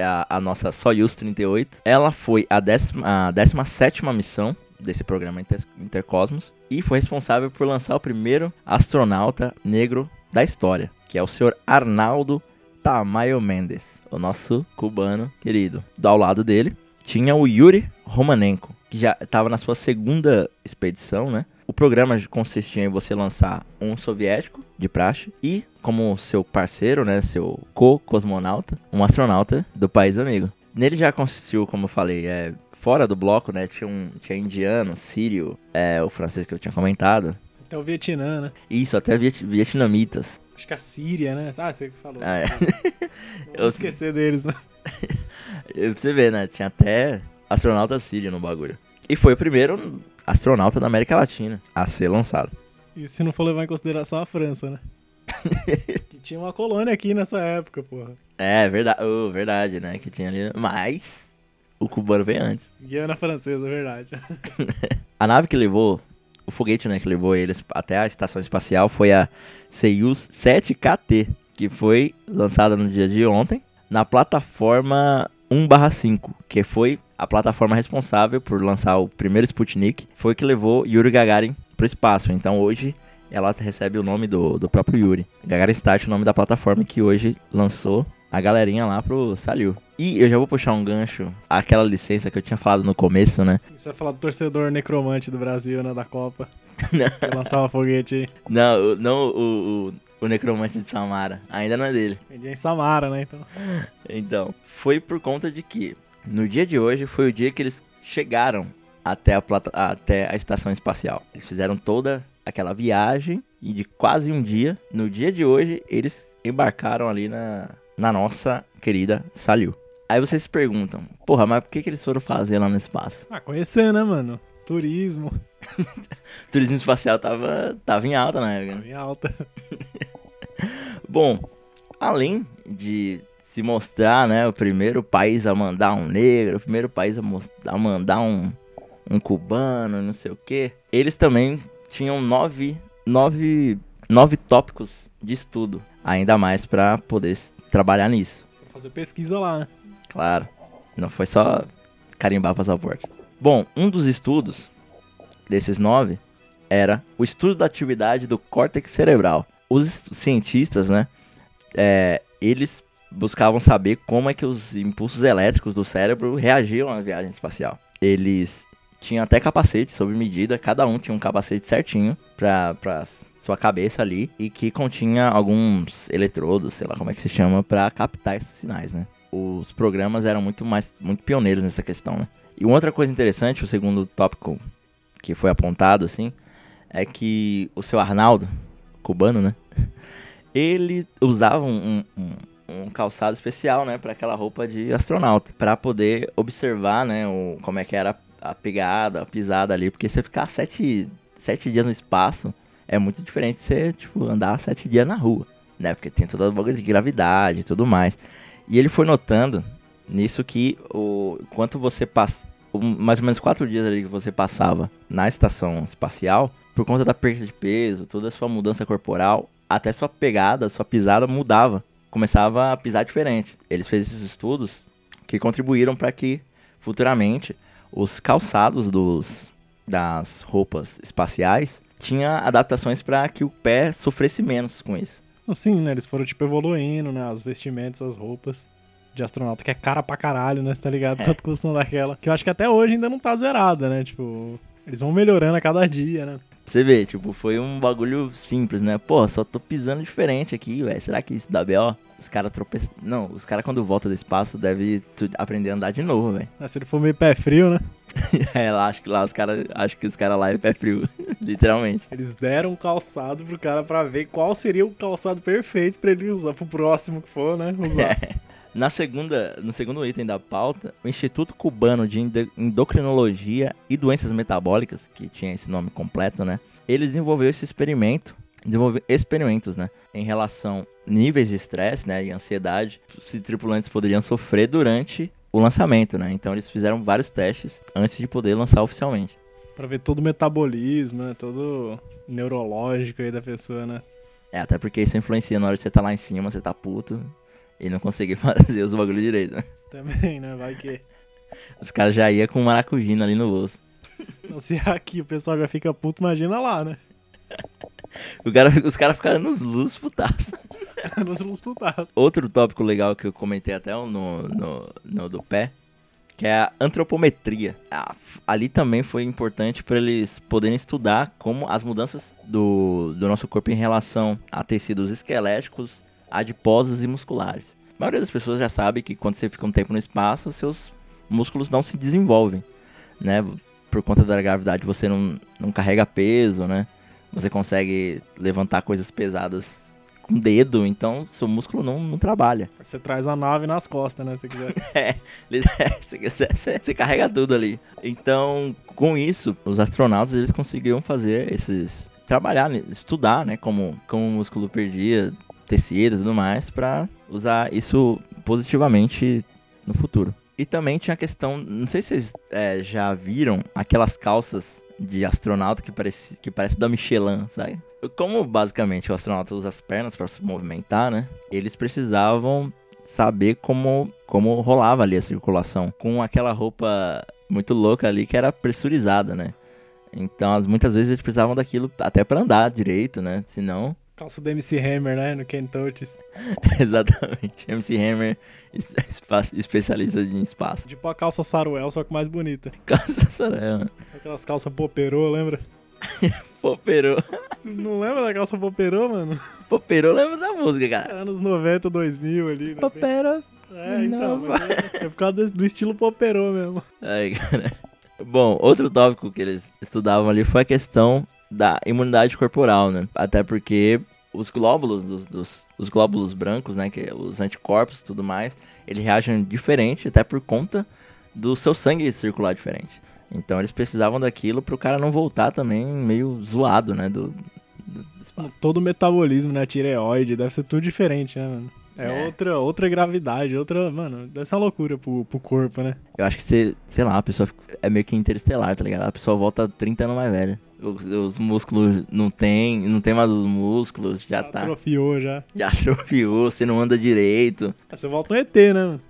a, a nossa Soyuz 38, ela foi a, décima, a 17 missão desse programa Inter- Intercosmos e foi responsável por lançar o primeiro astronauta negro da história, que é o senhor Arnaldo Tamayo Mendes, o nosso cubano querido. Do ao lado dele tinha o Yuri Romanenko, que já estava na sua segunda expedição, né? O programa consistia em você lançar um soviético de praxe e, como seu parceiro, né, seu co-cosmonauta, um astronauta do país amigo. Nele já consistiu, como eu falei, é, fora do bloco, né, tinha, um, tinha indiano, sírio, é, o francês que eu tinha comentado. Até o Vietnã, né? Isso, até viet- vietnamitas. Acho que a Síria, né? Ah, você que falou. Ah, é. <laughs> Eu- esquecer deles, né? <laughs> E Você vê, né? Tinha até astronauta sírio no bagulho. E foi o primeiro astronauta da América Latina a ser lançado. E se não for levar em consideração a França, né? <laughs> que tinha uma colônia aqui nessa época, porra. É, verdade, oh, verdade, né? Que tinha ali. Mas o cubano veio antes. Guiana francesa, é verdade. <laughs> A nave que levou, o foguete, né, que levou eles até a estação espacial foi a Soyuz 7KT, que foi lançada no dia de ontem na plataforma 1/5, que foi a plataforma responsável por lançar o primeiro Sputnik, foi que levou Yuri Gagarin para o espaço. Então hoje ela recebe o nome do, do próprio Yuri. Gagarin Start, o nome da plataforma que hoje lançou a galerinha lá pro Saliu. E eu já vou puxar um gancho, aquela licença que eu tinha falado no começo, né? Você vai falar do torcedor necromante do Brasil, né? Da Copa. <laughs> Que lançava foguete aí. Não, não o, o, o Necromante de Samara. Ainda não é dele. Vendia em Samara, né? Então. Então, foi por conta de que no dia de hoje foi o dia que eles chegaram até a, plata, até a estação espacial. Eles fizeram toda aquela viagem e de quase um dia. No dia de hoje, eles embarcaram ali na, na nossa querida Saliu. Aí vocês se perguntam, porra, mas por que, que eles foram fazer lá no espaço? Ah, conhecer, né, mano? Turismo. <laughs> Turismo espacial tava, tava em alta na época. né? Em alta. <laughs> Bom, além de se mostrar, né, o primeiro país a mandar um negro, o primeiro país a, a mandar um, um cubano, não sei o que, eles também tinham nove, nove, nove tópicos de estudo, ainda mais para poder trabalhar nisso. Fazer pesquisa lá, né? Claro, não foi só carimbar passaporte. Bom, um dos estudos desses nove era o estudo da atividade do córtex cerebral. Os cientistas, né, é, eles buscavam saber como é que os impulsos elétricos do cérebro reagiam à viagem espacial. Eles tinham até capacete sob medida, cada um tinha um capacete certinho pra, pra sua cabeça ali e que continha alguns eletrodos, sei lá como é que se chama, pra captar esses sinais, né? Os programas eram muito mais muito pioneiros nessa questão, né? E uma outra coisa interessante, o segundo tópico que foi apontado assim, é que o seu Arnaldo, cubano, né? <laughs> Ele usava um, um, um calçado especial, né, para aquela roupa de astronauta, para poder observar, né, o, como é que era a pegada, a pisada ali, porque você ficar sete, sete dias no espaço é muito diferente de você, tipo, andar sete dias na rua, né, porque tem toda a bagulho de gravidade e tudo mais. E ele foi notando nisso que o quanto você passa, mais ou menos quatro dias ali que você passava na estação espacial, por conta da perda de peso, toda a sua mudança corporal, até sua pegada, sua pisada mudava, começava a pisar diferente. Eles fez esses estudos que contribuíram para que futuramente os calçados dos das roupas espaciais tinha adaptações para que o pé sofresse menos com isso. Sim, né? Eles foram, tipo, evoluindo, né? As vestimentas, as roupas de astronauta, que é cara pra caralho, né? Você tá ligado? Quanto custam daquela. Que eu acho que até hoje ainda não tá zerada, né? Tipo, eles vão melhorando a cada dia, né? Pra você ver, tipo, foi um bagulho simples, né? Pô, só tô pisando diferente aqui, velho. Será que isso dá B.O.? Os caras tropeçam. Não, os caras quando voltam do espaço devem aprender a andar de novo, velho. Mas Se ele for meio pé frio, né? <laughs> é, lá, acho que lá os caras. Acho que os caras lá é pé frio. <laughs> Literalmente. Eles deram um calçado pro cara pra ver qual seria o calçado perfeito pra ele usar pro próximo que for, né? <laughs> Usar. Na segunda, no segundo item da pauta, o Instituto Cubano de Endo- Endocrinologia e Doenças Metabólicas, que tinha esse nome completo, né? Ele desenvolveu esse experimento, desenvolveu experimentos, né? Em relação a níveis de estresse, né? E ansiedade, se tripulantes poderiam sofrer durante o lançamento, né? Então eles fizeram vários testes antes de poder lançar oficialmente. Pra ver todo o metabolismo, né? Todo neurológico aí da pessoa, né? É, até porque isso influencia na hora de você tá lá em cima, você tá puto e não conseguir <laughs> fazer os bagulho direito, né? Também, né? Vai que. Os caras já iam com maracujina ali no bolso. Não, se aqui o pessoal já fica puto, imagina lá, né? <laughs> Cara, os caras ficaram nos luz putaço. <laughs> Nos nos putaços. Outro tópico legal que eu comentei até no, no, no do pé, que é a antropometria. Ah, ali também foi importante para eles poderem estudar como as mudanças do, do nosso corpo em relação a tecidos esqueléticos, adiposos e musculares. A maioria das pessoas já sabe que quando você fica um tempo no espaço, seus músculos não se desenvolvem, né? Por conta da gravidade, você não, não carrega peso, né? Você consegue levantar coisas pesadas com o dedo, então seu músculo não, não trabalha. Você traz a nave nas costas, né? Se quiser. <laughs> Ele- <laughs> se quiser, você, você carrega tudo ali. Então, com isso, os astronautas eles conseguiram fazer esses trabalhar, né, estudar, né, como como o músculo perdia tecido e tudo mais para usar isso positivamente no futuro. E também tinha a questão, não sei se vocês é, já viram aquelas calças de astronauta que parece que parece da Michelin, sabe? Como basicamente o astronauta usa as pernas para se movimentar, né? Eles precisavam saber como, como rolava ali a circulação. Com aquela roupa muito louca ali que era pressurizada, né? Então, as- muitas vezes eles precisavam daquilo até pra andar direito, né? Senão, Calça do MC Hammer, né? No Ken Touches. <laughs> exatamente. MC Hammer, especialista em espaço. Tipo a calça Saruel, só que mais bonita. <laughs> Calça Soraya. Aquelas calças Poperô, lembra? <laughs> Poperô. Não lembra da calça Poperô, mano? Poperô lembra da música, cara. Anos 90, 2000 ali. né? Poperô. É, então. É, é por causa do estilo Poperô mesmo. Ai, cara. Bom, outro tópico que eles estudavam ali foi a questão da imunidade corporal, né? Até porque os glóbulos, dos, dos- os glóbulos brancos, né? Que é os anticorpos e tudo mais, eles reagem diferente até por conta do seu sangue circular diferente. Então eles precisavam daquilo pro cara não voltar também meio zoado, né? Do, do- do. Todo o metabolismo, né? Tireoide, deve ser tudo diferente, né, mano? É, É. Outra, outra gravidade, outra. Mano, deve ser uma loucura pro, pro corpo, né? Eu acho que você, sei lá, a pessoa é meio que interestelar, tá ligado? A pessoa volta 30 anos mais velha. Os, os músculos não tem, não tem mais os músculos, já tá. Atrofiou já. Já atrofiou, você não anda direito. Aí você volta um ET, né?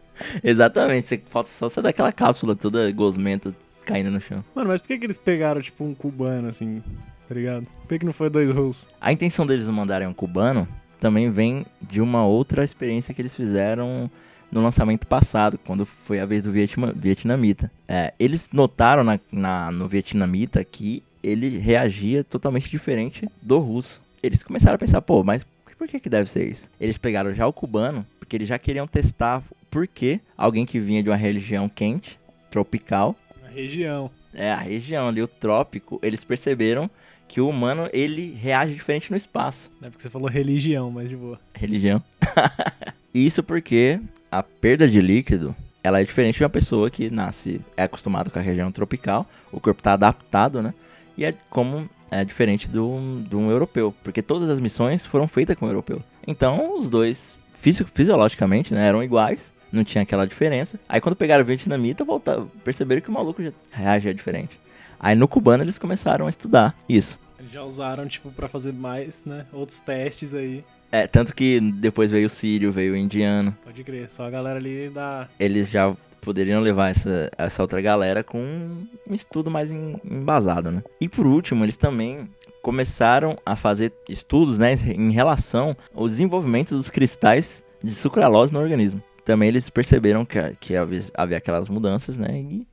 Exatamente, você, falta só você dar aquela cápsula toda gosmenta caindo no chão. Mano, mas por que, que eles pegaram, tipo, um cubano, assim, tá ligado? Por que, que não foi dois russos? A intenção deles mandarem um cubano também vem de uma outra experiência que eles fizeram no lançamento passado, quando foi a vez do Vietnam, vietnamita. É, eles notaram na, na- no vietnamita que ele reagia totalmente diferente do russo. Eles começaram a pensar, pô, mas por que, que deve ser isso? Eles pegaram já o cubano, porque eles já queriam testar por que alguém que vinha de uma religião quente, tropical, Na região. é, a região ali, o trópico, eles perceberam que o humano, ele reage diferente no espaço. Não é porque você falou religião, mas de boa. Religião. <laughs> Isso porque a perda de líquido, ela é diferente de uma pessoa que nasce, é acostumado com a região tropical, o corpo tá adaptado, né? E é como é diferente do, de um europeu, porque todas as missões foram feitas com o europeu. Então, os dois, fisi- fisiologicamente, né, eram iguais, não tinha aquela diferença. Aí quando pegaram o vietnamita, voltaram, perceberam que o maluco já reagia diferente. Aí no cubano eles começaram a estudar isso. Eles já usaram, tipo, pra fazer mais, né? Outros testes aí. É, tanto que depois veio o sírio, veio o indiano. Pode crer. Só a galera ali da. Eles já poderiam levar essa, essa outra galera com um estudo mais em- embasado, né? E por último, eles também começaram a fazer estudos, né, em relação ao desenvolvimento dos cristais de sucralose no organismo. Também eles perceberam que, que havia, havia aquelas mudanças, né, e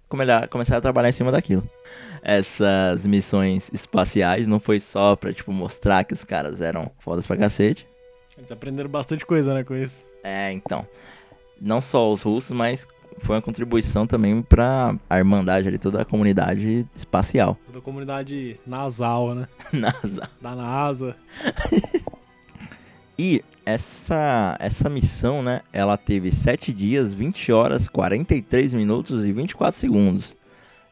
começaram a trabalhar em cima daquilo. Essas missões espaciais não foi só pra, tipo, mostrar que os caras eram fodas pra cacete, Eles aprenderam bastante coisa, né, com isso. é, então. Não só os russos, mas foi uma contribuição também pra a irmandade ali, toda a comunidade espacial. <laughs> Da comunidade nasal, né? <laughs> NASA. Da NASA. E essa, essa missão, né, ela teve 7 dias, 20 horas, 43 minutos e 24 segundos.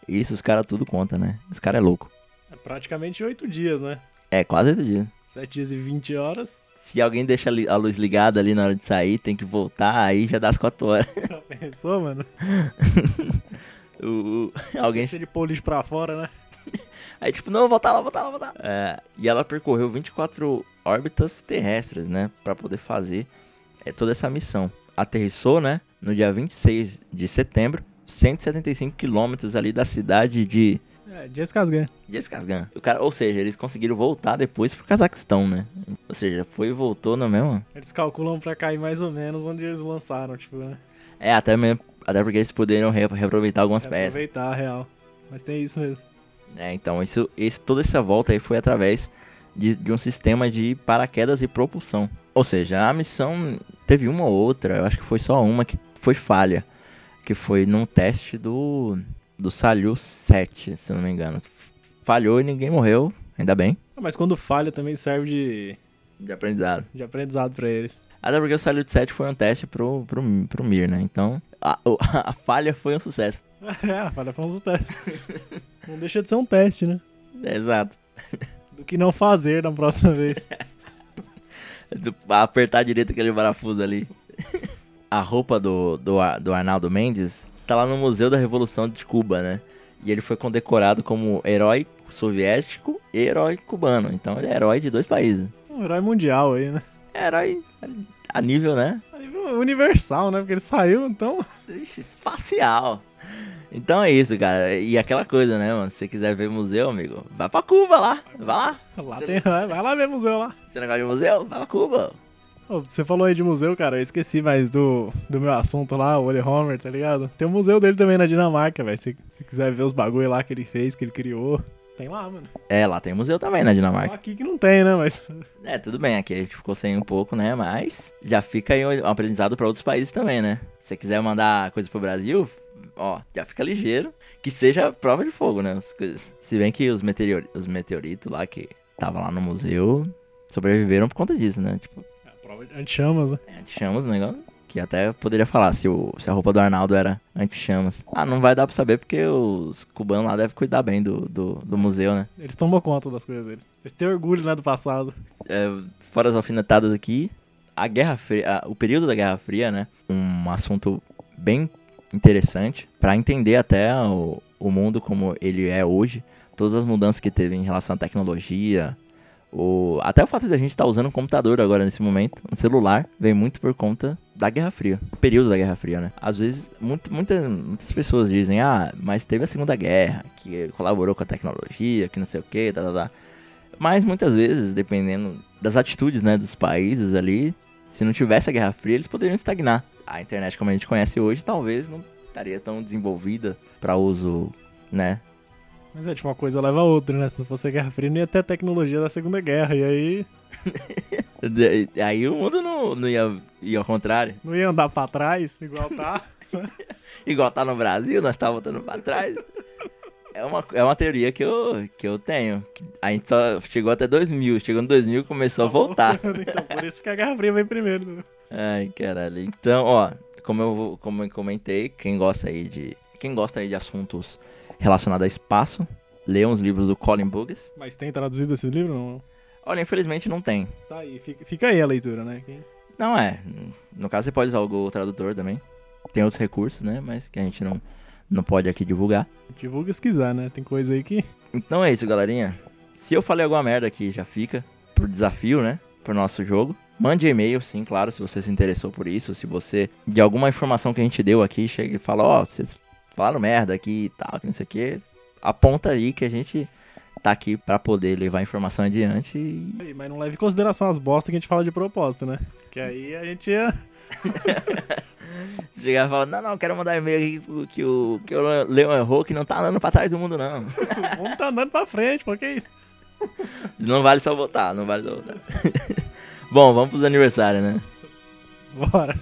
Isso os caras tudo conta, né? Os caras é louco. É praticamente oito dias, né? É, quase 8 dias. Sete dias e 20 horas. Se alguém deixa a luz ligada ali na hora de sair, tem que voltar, aí já dá as 4 horas. <laughs> Já pensou, mano? <laughs> O- o- alguém Se ele pôr o lixo pra fora, né? <laughs> Aí, tipo, não, volta lá, volta lá, volta lá. É, e ela percorreu 24 órbitas terrestres, né? Pra poder fazer é, toda essa missão. Aterrissou, né? No dia 26 de setembro, 175 quilômetros ali da cidade de É, Jessica Jeskasgan. O cara, ou seja, eles conseguiram voltar depois pro Cazaquistão, né? Ou seja, foi e voltou no mesmo. Eles calculam pra cair mais ou menos onde eles lançaram, tipo, né? É, até mesmo. Até porque eles poderiam re- reaproveitar algumas peças. Aproveitar a real. Mas tem isso mesmo. É, então, isso, esse, toda essa volta aí foi através de, de um sistema de paraquedas e propulsão. Ou seja, a missão teve uma ou outra, eu acho que foi só uma que foi falha. Que foi num teste do, do Salyut 7, se não me engano. Falhou e ninguém morreu, ainda bem. Ah, Mas quando falha também serve de, De aprendizado. de aprendizado pra eles. Até porque o Salyut 7 foi um teste pro, pro, pro Mir, né? Então, a, o- <laughs> a falha foi um sucesso. É, <laughs> a falha foi um teste. Não deixa de ser um teste, né? É, exato. Do que não fazer na próxima <laughs> vez. Apertar direito aquele parafuso ali. A roupa do, do, do Arnaldo Mendes tá lá no Museu da Revolução de Cuba, né? E ele foi condecorado como herói soviético e herói cubano. Então ele é herói de dois países. Um herói mundial aí, né? É herói a nível, né? A nível Universal, né? Porque ele saiu, então. Ixi, espacial. Então é isso, cara. E aquela coisa, né, mano? Se você quiser ver museu, amigo, vai pra Cuba lá. Vai lá. Lá tem. Vai lá ver museu lá. Você não gosta de museu? Vai pra Cuba. Você falou aí de museu, cara. Eu esqueci mais do, do meu assunto lá, o Ole Homer, tá ligado? Tem um museu dele também na Dinamarca, velho. Se se quiser ver os bagulho lá que ele fez, que ele criou. Tem lá, mano. É, lá tem museu também na Só Dinamarca. aqui que não tem, né? Mas. <laughs> É, tudo bem, aqui a gente ficou sem um pouco, né? Mas já fica aí um aprendizado pra outros países também, né? Se você quiser mandar coisa pro Brasil, ó, já fica ligeiro. Que seja prova de fogo, né? As coisas. Se bem que os, meteori os meteoritos lá que tava lá no museu sobreviveram por conta disso, né? Tipo, anti-chamas, né? é, anti-chamas, negócio. Que até poderia falar se, o, se a roupa do Arnaldo era anti-chamas. Ah, não vai dar pra saber porque os cubanos lá devem cuidar bem do, do, do museu, né? Eles tomam conta das coisas deles. Eles têm orgulho, né, do passado. é, fora as alfinetadas aqui, a Guerra Fria, a- o período da Guerra Fria, né? Um assunto bem interessante para entender até o, o mundo como ele é hoje, todas as mudanças que teve em relação à tecnologia, o, até o fato de a gente estar usando um computador agora nesse momento, um celular, vem muito por conta da Guerra Fria, período da Guerra Fria, né? Às vezes, muito, muita, muitas pessoas dizem, ah, mas teve a Segunda Guerra, que colaborou com a tecnologia, que não sei o que, tá, tá, tá. Mas muitas vezes, dependendo das atitudes né, dos países ali, se não tivesse a Guerra Fria, eles poderiam estagnar. A internet, como a gente conhece hoje, talvez não estaria tão desenvolvida para uso, né? Mas é, tipo, uma coisa leva a outra, né? Se não fosse a Guerra Fria, não ia ter a tecnologia da Segunda Guerra. E aí <laughs> Aí o mundo não, não ia, ia ao contrário. não ia andar pra trás, igual tá. <laughs> Igual tá no Brasil, nós tá voltando para trás. É uma, é uma teoria que eu, que eu tenho. A gente só chegou até 2000. Chegou em 2000 e começou a voltar. <laughs> então, por isso que a Guerra Fria vem primeiro. né? Ai, caralho. Então, ó, como eu, como eu comentei, quem gosta aí de. Quem gosta aí de assuntos relacionados a espaço, lê uns livros do Colin Bugges. Mas tem traduzido esse livro? Não. Olha, infelizmente não tem. Tá aí, fica, fica aí a leitura, né? Quem- Não é. No caso, você pode usar o Google Tradutor também. Tem outros recursos, né? Mas que a gente não, não pode aqui divulgar. Divulga se quiser, né? Tem coisa aí que. Então é isso, galerinha. Se eu falei alguma merda aqui, já fica pro desafio, né? Pro nosso jogo. Mande e-mail, sim, claro, se você se interessou por isso. Se você, de alguma informação que a gente deu aqui, chega e fala, ó, vocês falaram merda aqui e tal, que não sei o que. Aponta aí que a gente tá aqui pra poder levar a informação adiante e... Mas não leve em consideração as bostas que a gente fala de propósito, né? Que aí a gente ia. <laughs> Chegar e falar, não, não, quero mandar e-mail aqui que o, que o Leão errou, que não tá andando pra trás do mundo, não. <laughs> O mundo tá andando pra frente, pô, que isso? <laughs> Não vale só votar, não vale só votar. Bom, vamos pros aniversários, né? Bora.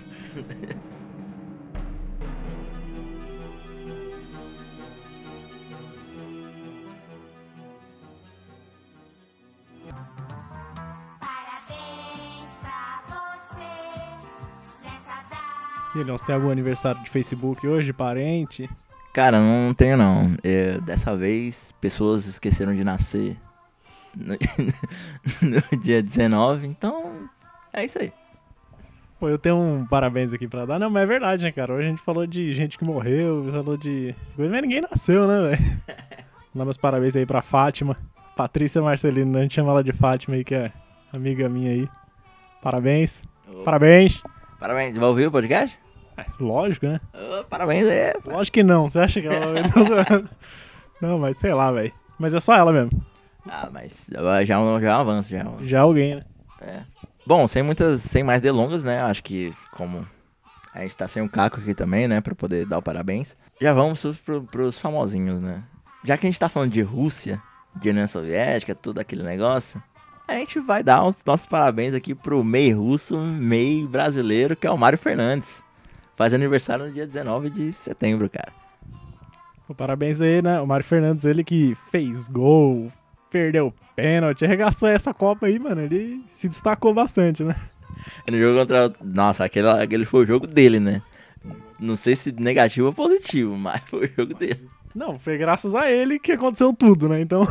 E aí, nós tem algum aniversário de Facebook hoje, parente? Cara, não tenho não. É, dessa vez, pessoas esqueceram de nascer no, <laughs> no dia 19, então é isso aí. Pô, eu tenho um parabéns aqui pra dar. Não, mas é verdade, né, cara? Hoje a gente falou de gente que morreu, falou de. Mas ninguém nasceu, né, velho? <laughs> Mandar meus parabéns aí pra Fátima. Patrícia Marcelino, a gente chama ela de Fátima aí, que é amiga minha aí. Parabéns. Parabéns. Parabéns. Vai ouvir o podcast? É, lógico, né? Ô, parabéns aí. Lógico que não. Você acha que ela vai? <laughs> Não, mas sei lá, velho. Mas é só ela mesmo. Ah, mas já, já é um avanço, já é Já alguém, né? É. Bom, sem muitas, sem mais delongas, né? Acho que como a gente tá sem um caco aqui também, né? Pra poder dar o parabéns. Já vamos pro, pros famosinhos, né? Já que a gente tá falando de Rússia, de União Soviética, tudo aquele negócio, a gente vai dar os nossos parabéns aqui pro MEI russo, MEI brasileiro, que é o Mário Fernandes. Faz aniversário no dia 19 de setembro, cara. Parabéns aí, né? O Mário Fernandes, ele que fez gol, perdeu pênalti, arregaçou essa Copa aí, mano. Ele se destacou bastante, né? No jogo contra. Nossa, aquele, aquele foi o jogo dele, né? Não sei se negativo ou positivo, mas foi o jogo dele. Não, foi graças a ele que aconteceu tudo, né? Então,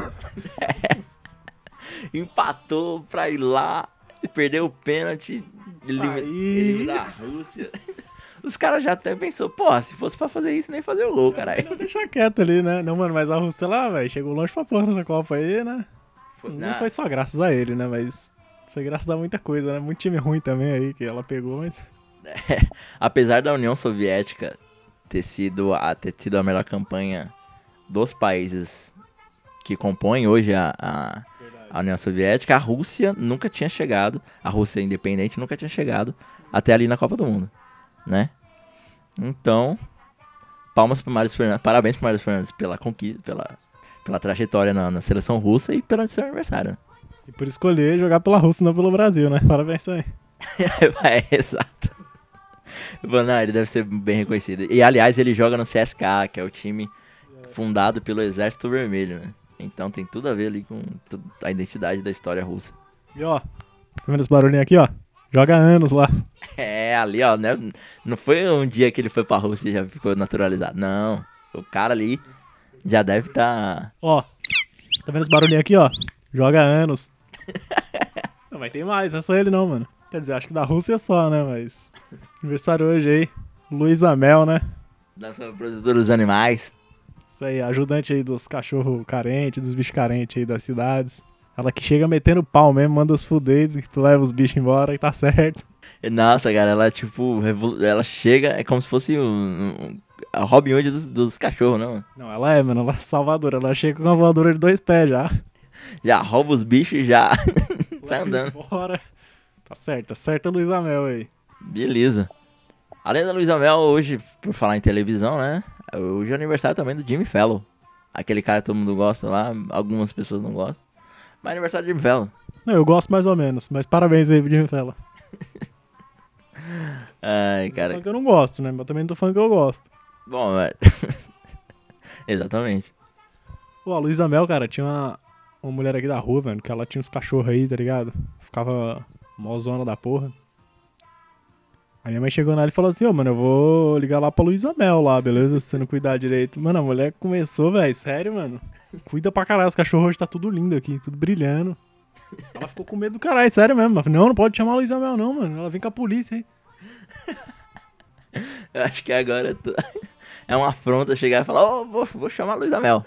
<laughs> empatou pra ir lá, perdeu o pênalti, elimi- aí. eliminar a Rússia. Os caras já até pensou, porra, se fosse pra fazer isso, nem fazer o gol, caralho. deixa quieto ali, né? Não, mano, mas a Rússia lá, velho, chegou longe pra porra nessa Copa aí, né? Foi- Não na- foi só graças a ele, né? Mas foi graças a muita coisa, né? Muito time ruim também aí que ela pegou, mas. <laughs> Apesar da União Soviética ter sido a, ter tido a melhor campanha dos países que compõem hoje a, a, a União Soviética, a Rússia nunca tinha chegado, a Rússia independente nunca tinha chegado até ali na Copa do Mundo, né? Então, palmas para Mário Fernandes, parabéns para Mário Fernandes pela conquista, pela, pela trajetória na, na seleção russa e pelo seu aniversário. E por escolher jogar pela Rússia, não pelo Brasil, né? Parabéns também. <laughs> é, exato. Não, ele deve ser bem reconhecido. E aliás, ele joga no CSKA, que é o time fundado pelo Exército Vermelho, né? Então tem tudo a ver ali com a identidade da história russa. E ó, tá vendo esse barulhinho aqui, ó? Joga anos lá. É, ali, ó, né? Não foi um dia que ele foi pra Rússia e já ficou naturalizado. Não. O cara ali já deve estar. Tá... Ó, tá vendo esse barulhinho aqui, ó? Joga anos. <laughs> não, mas tem mais, não é só ele não, mano. Quer dizer, acho que da Rússia é só, né? Mas. Aniversário hoje aí. Luiz Amel, né? Nossa protetora dos animais. Isso aí, ajudante aí dos cachorros carentes, dos bichos carentes aí das cidades. Ela que chega metendo pau mesmo, manda os fuder, leva os bichos embora e tá certo. Nossa, cara, ela tipo. Ela chega, é como se fosse um, um, a Robin Hood dos, dos cachorros, não? Não, ela é, mano, ela é salvadora. Ela chega com uma voadora de dois pés já. Já rouba os bichos e já <laughs> sai andando. embora. Tá certo, tá certo a Luiz Amel aí. Beleza. Além da Luísa Mel, hoje, por falar em televisão, né? Hoje é aniversário também do Jimmy Fallon. Aquele cara que todo mundo gosta lá, algumas pessoas não gostam. Mas é aniversário Jimmy Fallon. Não, eu gosto mais ou menos, mas parabéns aí Jimmy Fallon. <laughs> Ai, Cara. que eu não gosto, né? Mas também não tô falando que eu gosto. Bom, velho. <laughs> Exatamente. Pô, a Luísa Mel, cara, tinha uma, uma mulher aqui da rua, velho, que ela tinha uns cachorros aí, tá ligado? Ficava mó zona da porra. A minha mãe chegou nela e falou assim, ô, mano, eu vou ligar lá pra Luísa Mel lá, beleza? Se você não cuidar direito. Mano, a mulher começou, velho, sério, mano. Cuida pra caralho, os cachorros hoje tá tudo lindo aqui, tudo brilhando. Ela ficou com medo do caralho, sério mesmo. Não, não pode chamar a Luísa Mel não, mano. Ela vem com a polícia aí. <laughs> Eu acho que agora tu- é uma afronta chegar e falar, ô, vou, vou chamar a Luísa Mel.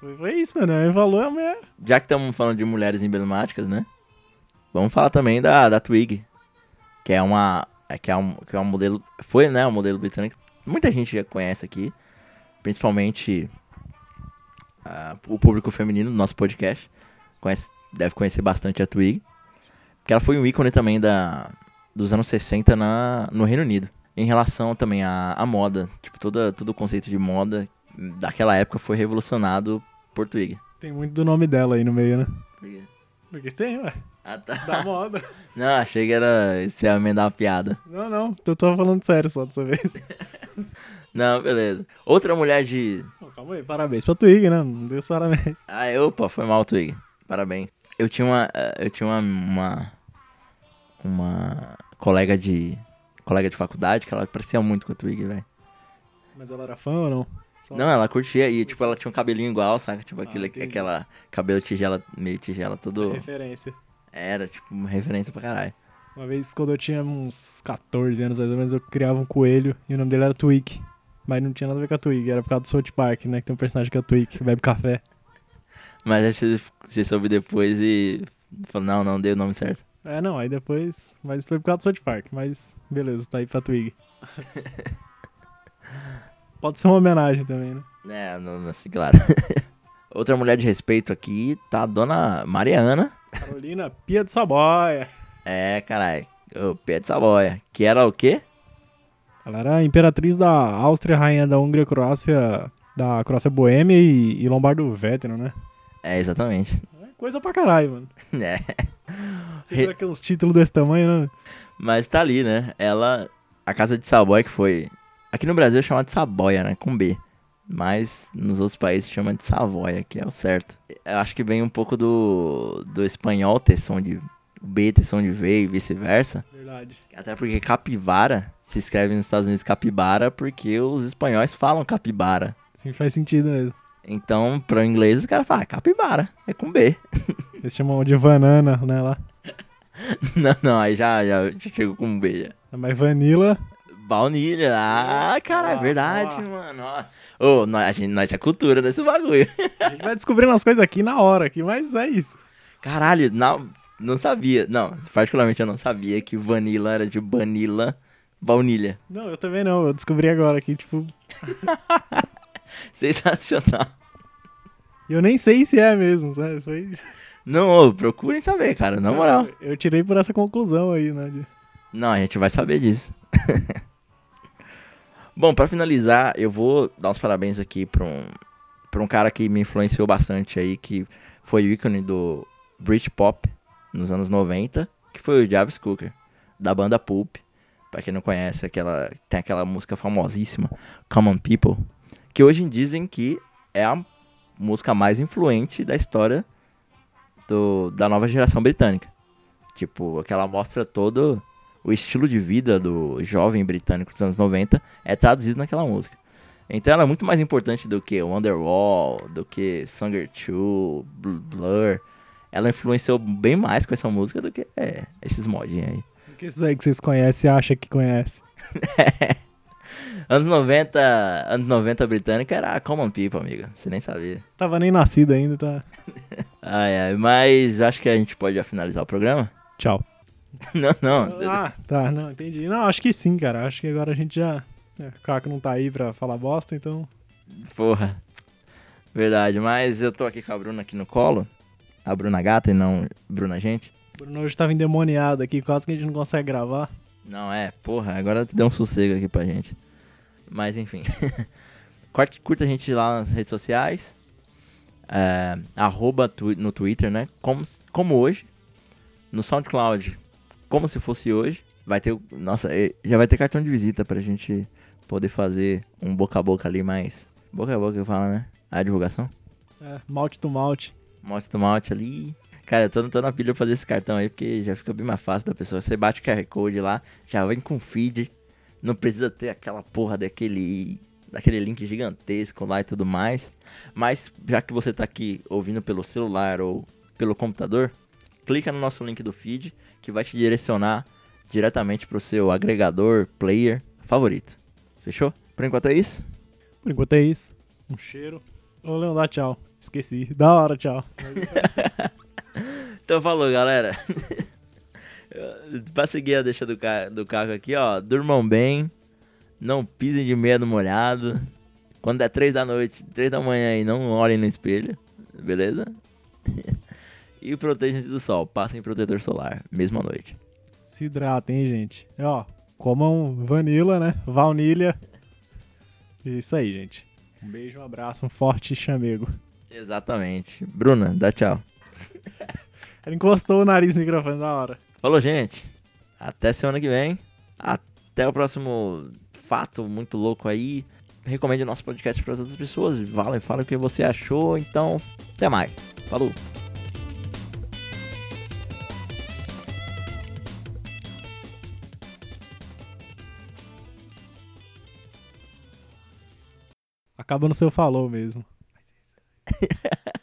Foi, foi isso, mano. Aí falou, a mulher... Já que estamos falando de mulheres emblemáticas, né? Vamos falar também da, da Twig. Que é uma. É Que é um, que é um modelo. Foi, né? Um modelo britânico. Muita gente já conhece aqui. Principalmente ah, o público feminino do nosso podcast. Conhece, deve conhecer bastante a Twig. Porque ela foi um ícone também da, dos anos 60 na, no Reino Unido. Em relação também à, à moda. Tipo, toda, todo o conceito de moda daquela época foi revolucionado por Twig. Tem muito do nome dela aí no meio, né? Porque tem, ué. Ah, tá. Da moda. <laughs> Não, achei que era se ia emendar uma piada. Não, não. Eu tava falando sério só dessa vez. <laughs> Não, beleza. Outra mulher de. Pô, calma aí, parabéns pra Twig, né? Não deu os parabéns. Ah, opa, foi mal, Twig. Parabéns. Eu tinha uma. eh, Eu tinha uma. Uma, uma colega de. Colega de faculdade que ela parecia muito com a Twig, velho. Mas ela era fã ou não? Só- Não, ela curtia e, tipo, ela tinha um cabelinho igual, saca? Tipo, aquele, entendi. aquela cabelo tigela, meio tigela, tudo. Referência. Era, tipo, uma referência pra caralho. Uma vez, quando eu tinha uns 14 anos mais ou menos, eu criava um coelho e o nome dele era Twig. Mas não tinha nada a ver com a Twig, era por causa do South Park, né? Que tem um personagem que é a Twig, que bebe café. <laughs> Mas aí você, você soube depois e falou, não, não dei o nome certo. É, não, aí depois. Mas foi por causa do South Park, mas beleza, tá aí pra Twig. <laughs> Pode ser uma homenagem também, né? É, não, não assim, claro. <laughs> Outra mulher de respeito aqui tá a dona Mariana. Carolina Pia de Saboia. É, caralho. Pé de Saboia. Que era o quê? Ela era a imperatriz da Áustria, rainha da Hungria, Croácia, da Croácia Boêmia e, e Lombardo Vétero, né? É, exatamente. É coisa pra caralho, mano. <laughs> É. Você vê que uns títulos desse tamanho, né? Mas tá ali, né? Ela. A casa de Saboia, que foi. Aqui no Brasil é chamada de Saboia, né? Com B. Mas nos outros países chama de Savoia, que é o certo. Eu acho que vem um pouco do, do espanhol ter som de B, ter som de V e vice-versa. Verdade. Até porque capivara se escreve nos Estados Unidos capibara porque os espanhóis falam capibara. Sim, faz sentido mesmo. Então, para o inglês, os caras falam capibara, é com B. <laughs> Eles chamam de banana, né, lá. <laughs> não, não, aí já, já, já chegou com B. Já. Mas vanilla, Baunilha, ah, cara, é verdade, ó. mano. Ô, nós, a gente, nós é cultura desse bagulho. a gente vai descobrindo as coisas aqui na hora, aqui, mas é isso. Caralho, não, não sabia. Não, particularmente eu não sabia que vanilla era de vanilla baunilha. Não, eu também não, eu descobri agora aqui, tipo... <laughs> Sensacional. Eu nem sei se é mesmo, sabe? Foi... Não, procurem saber, cara, na moral. Eu tirei por essa conclusão aí, né? Não, a gente vai saber disso. <laughs> Bom, pra finalizar, eu vou dar os parabéns aqui pra um, pra um cara que me influenciou bastante aí, que foi o ícone do Britpop nos anos 90, que foi o Jarvis Cooker, da banda Pulp. Pra quem não conhece, aquela, tem aquela música famosíssima, Common People, que hoje dizem que é a música mais influente da história do, da nova geração britânica. Tipo, aquela mostra todo o estilo de vida do jovem britânico dos anos 90 é traduzido naquela música. Então ela é muito mais importante do que Wonderwall, do que Sanger 2, Bl- Blur. Ela influenciou bem mais com essa música do que é, esses modinhos aí. Porque esses aí que vocês conhecem e acham que conhece. <laughs> Anos 90, anos 90 britânica era a Common People, amiga. Você nem sabia. Tava nem nascido ainda, tá? <laughs> Ai, ai, mas acho que a gente pode já finalizar o programa? Tchau. <laughs> não, não. Ah, tá, não, entendi. Não, acho que sim, cara. Acho que agora a gente já. é, O Caco não tá aí pra falar bosta, então. Porra. Verdade, mas eu tô aqui com a Bruna aqui no colo. A Bruna gata e não Bruna gente. Bruno hoje tava endemoniado aqui, quase que a gente não consegue gravar. Não é, porra, agora tu deu um sossego aqui pra gente. Mas enfim. <laughs> Curta a gente lá nas redes sociais. É, arroba twi- no Twitter, né? Como, como hoje. No SoundCloud, como se fosse hoje. Vai ter. Nossa, já vai ter cartão de visita pra gente poder fazer um boca a boca ali mais. Boca a boca que fala, né? A divulgação. É, malte to malte. Mote to malte ali. Cara, eu tô, tô na pilha pra fazer esse cartão aí, porque já fica bem mais fácil da pessoa. Você bate o QR Code lá, já vem com feed. Não precisa ter aquela porra daquele, daquele link gigantesco lá e tudo mais. Mas já que você tá aqui ouvindo pelo celular ou pelo computador, clica no nosso link do feed, que vai te direcionar diretamente pro seu agregador, player favorito. Fechou? Por enquanto é isso. Por enquanto é isso. Um cheiro. Ô, Leão, dá tchau. Esqueci. Da hora, tchau. <laughs> Então falou, galera. pra seguir a deixa do, ca do carro aqui, ó. Durmam bem. Não pisem de meia no molhado. Quando é três da noite, três da manhã aí, não olhem no espelho. Beleza? <laughs> e protejam-se do sol. Passem protetor solar, mesmo à noite. Se hidratem, hein, gente. E, ó, comam vanilla, né? Baunilha. Isso aí, gente. Um beijo, um abraço, um forte chamego. Exatamente. Bruna, dá tchau. <laughs> Ela encostou o nariz no microfone da hora. Falou, gente. Até semana que vem. Até o próximo fato muito louco aí. Recomende o nosso podcast para outras pessoas. Fala, fala o que você achou. Então, até mais. Falou. Acaba no seu falou mesmo. <laughs>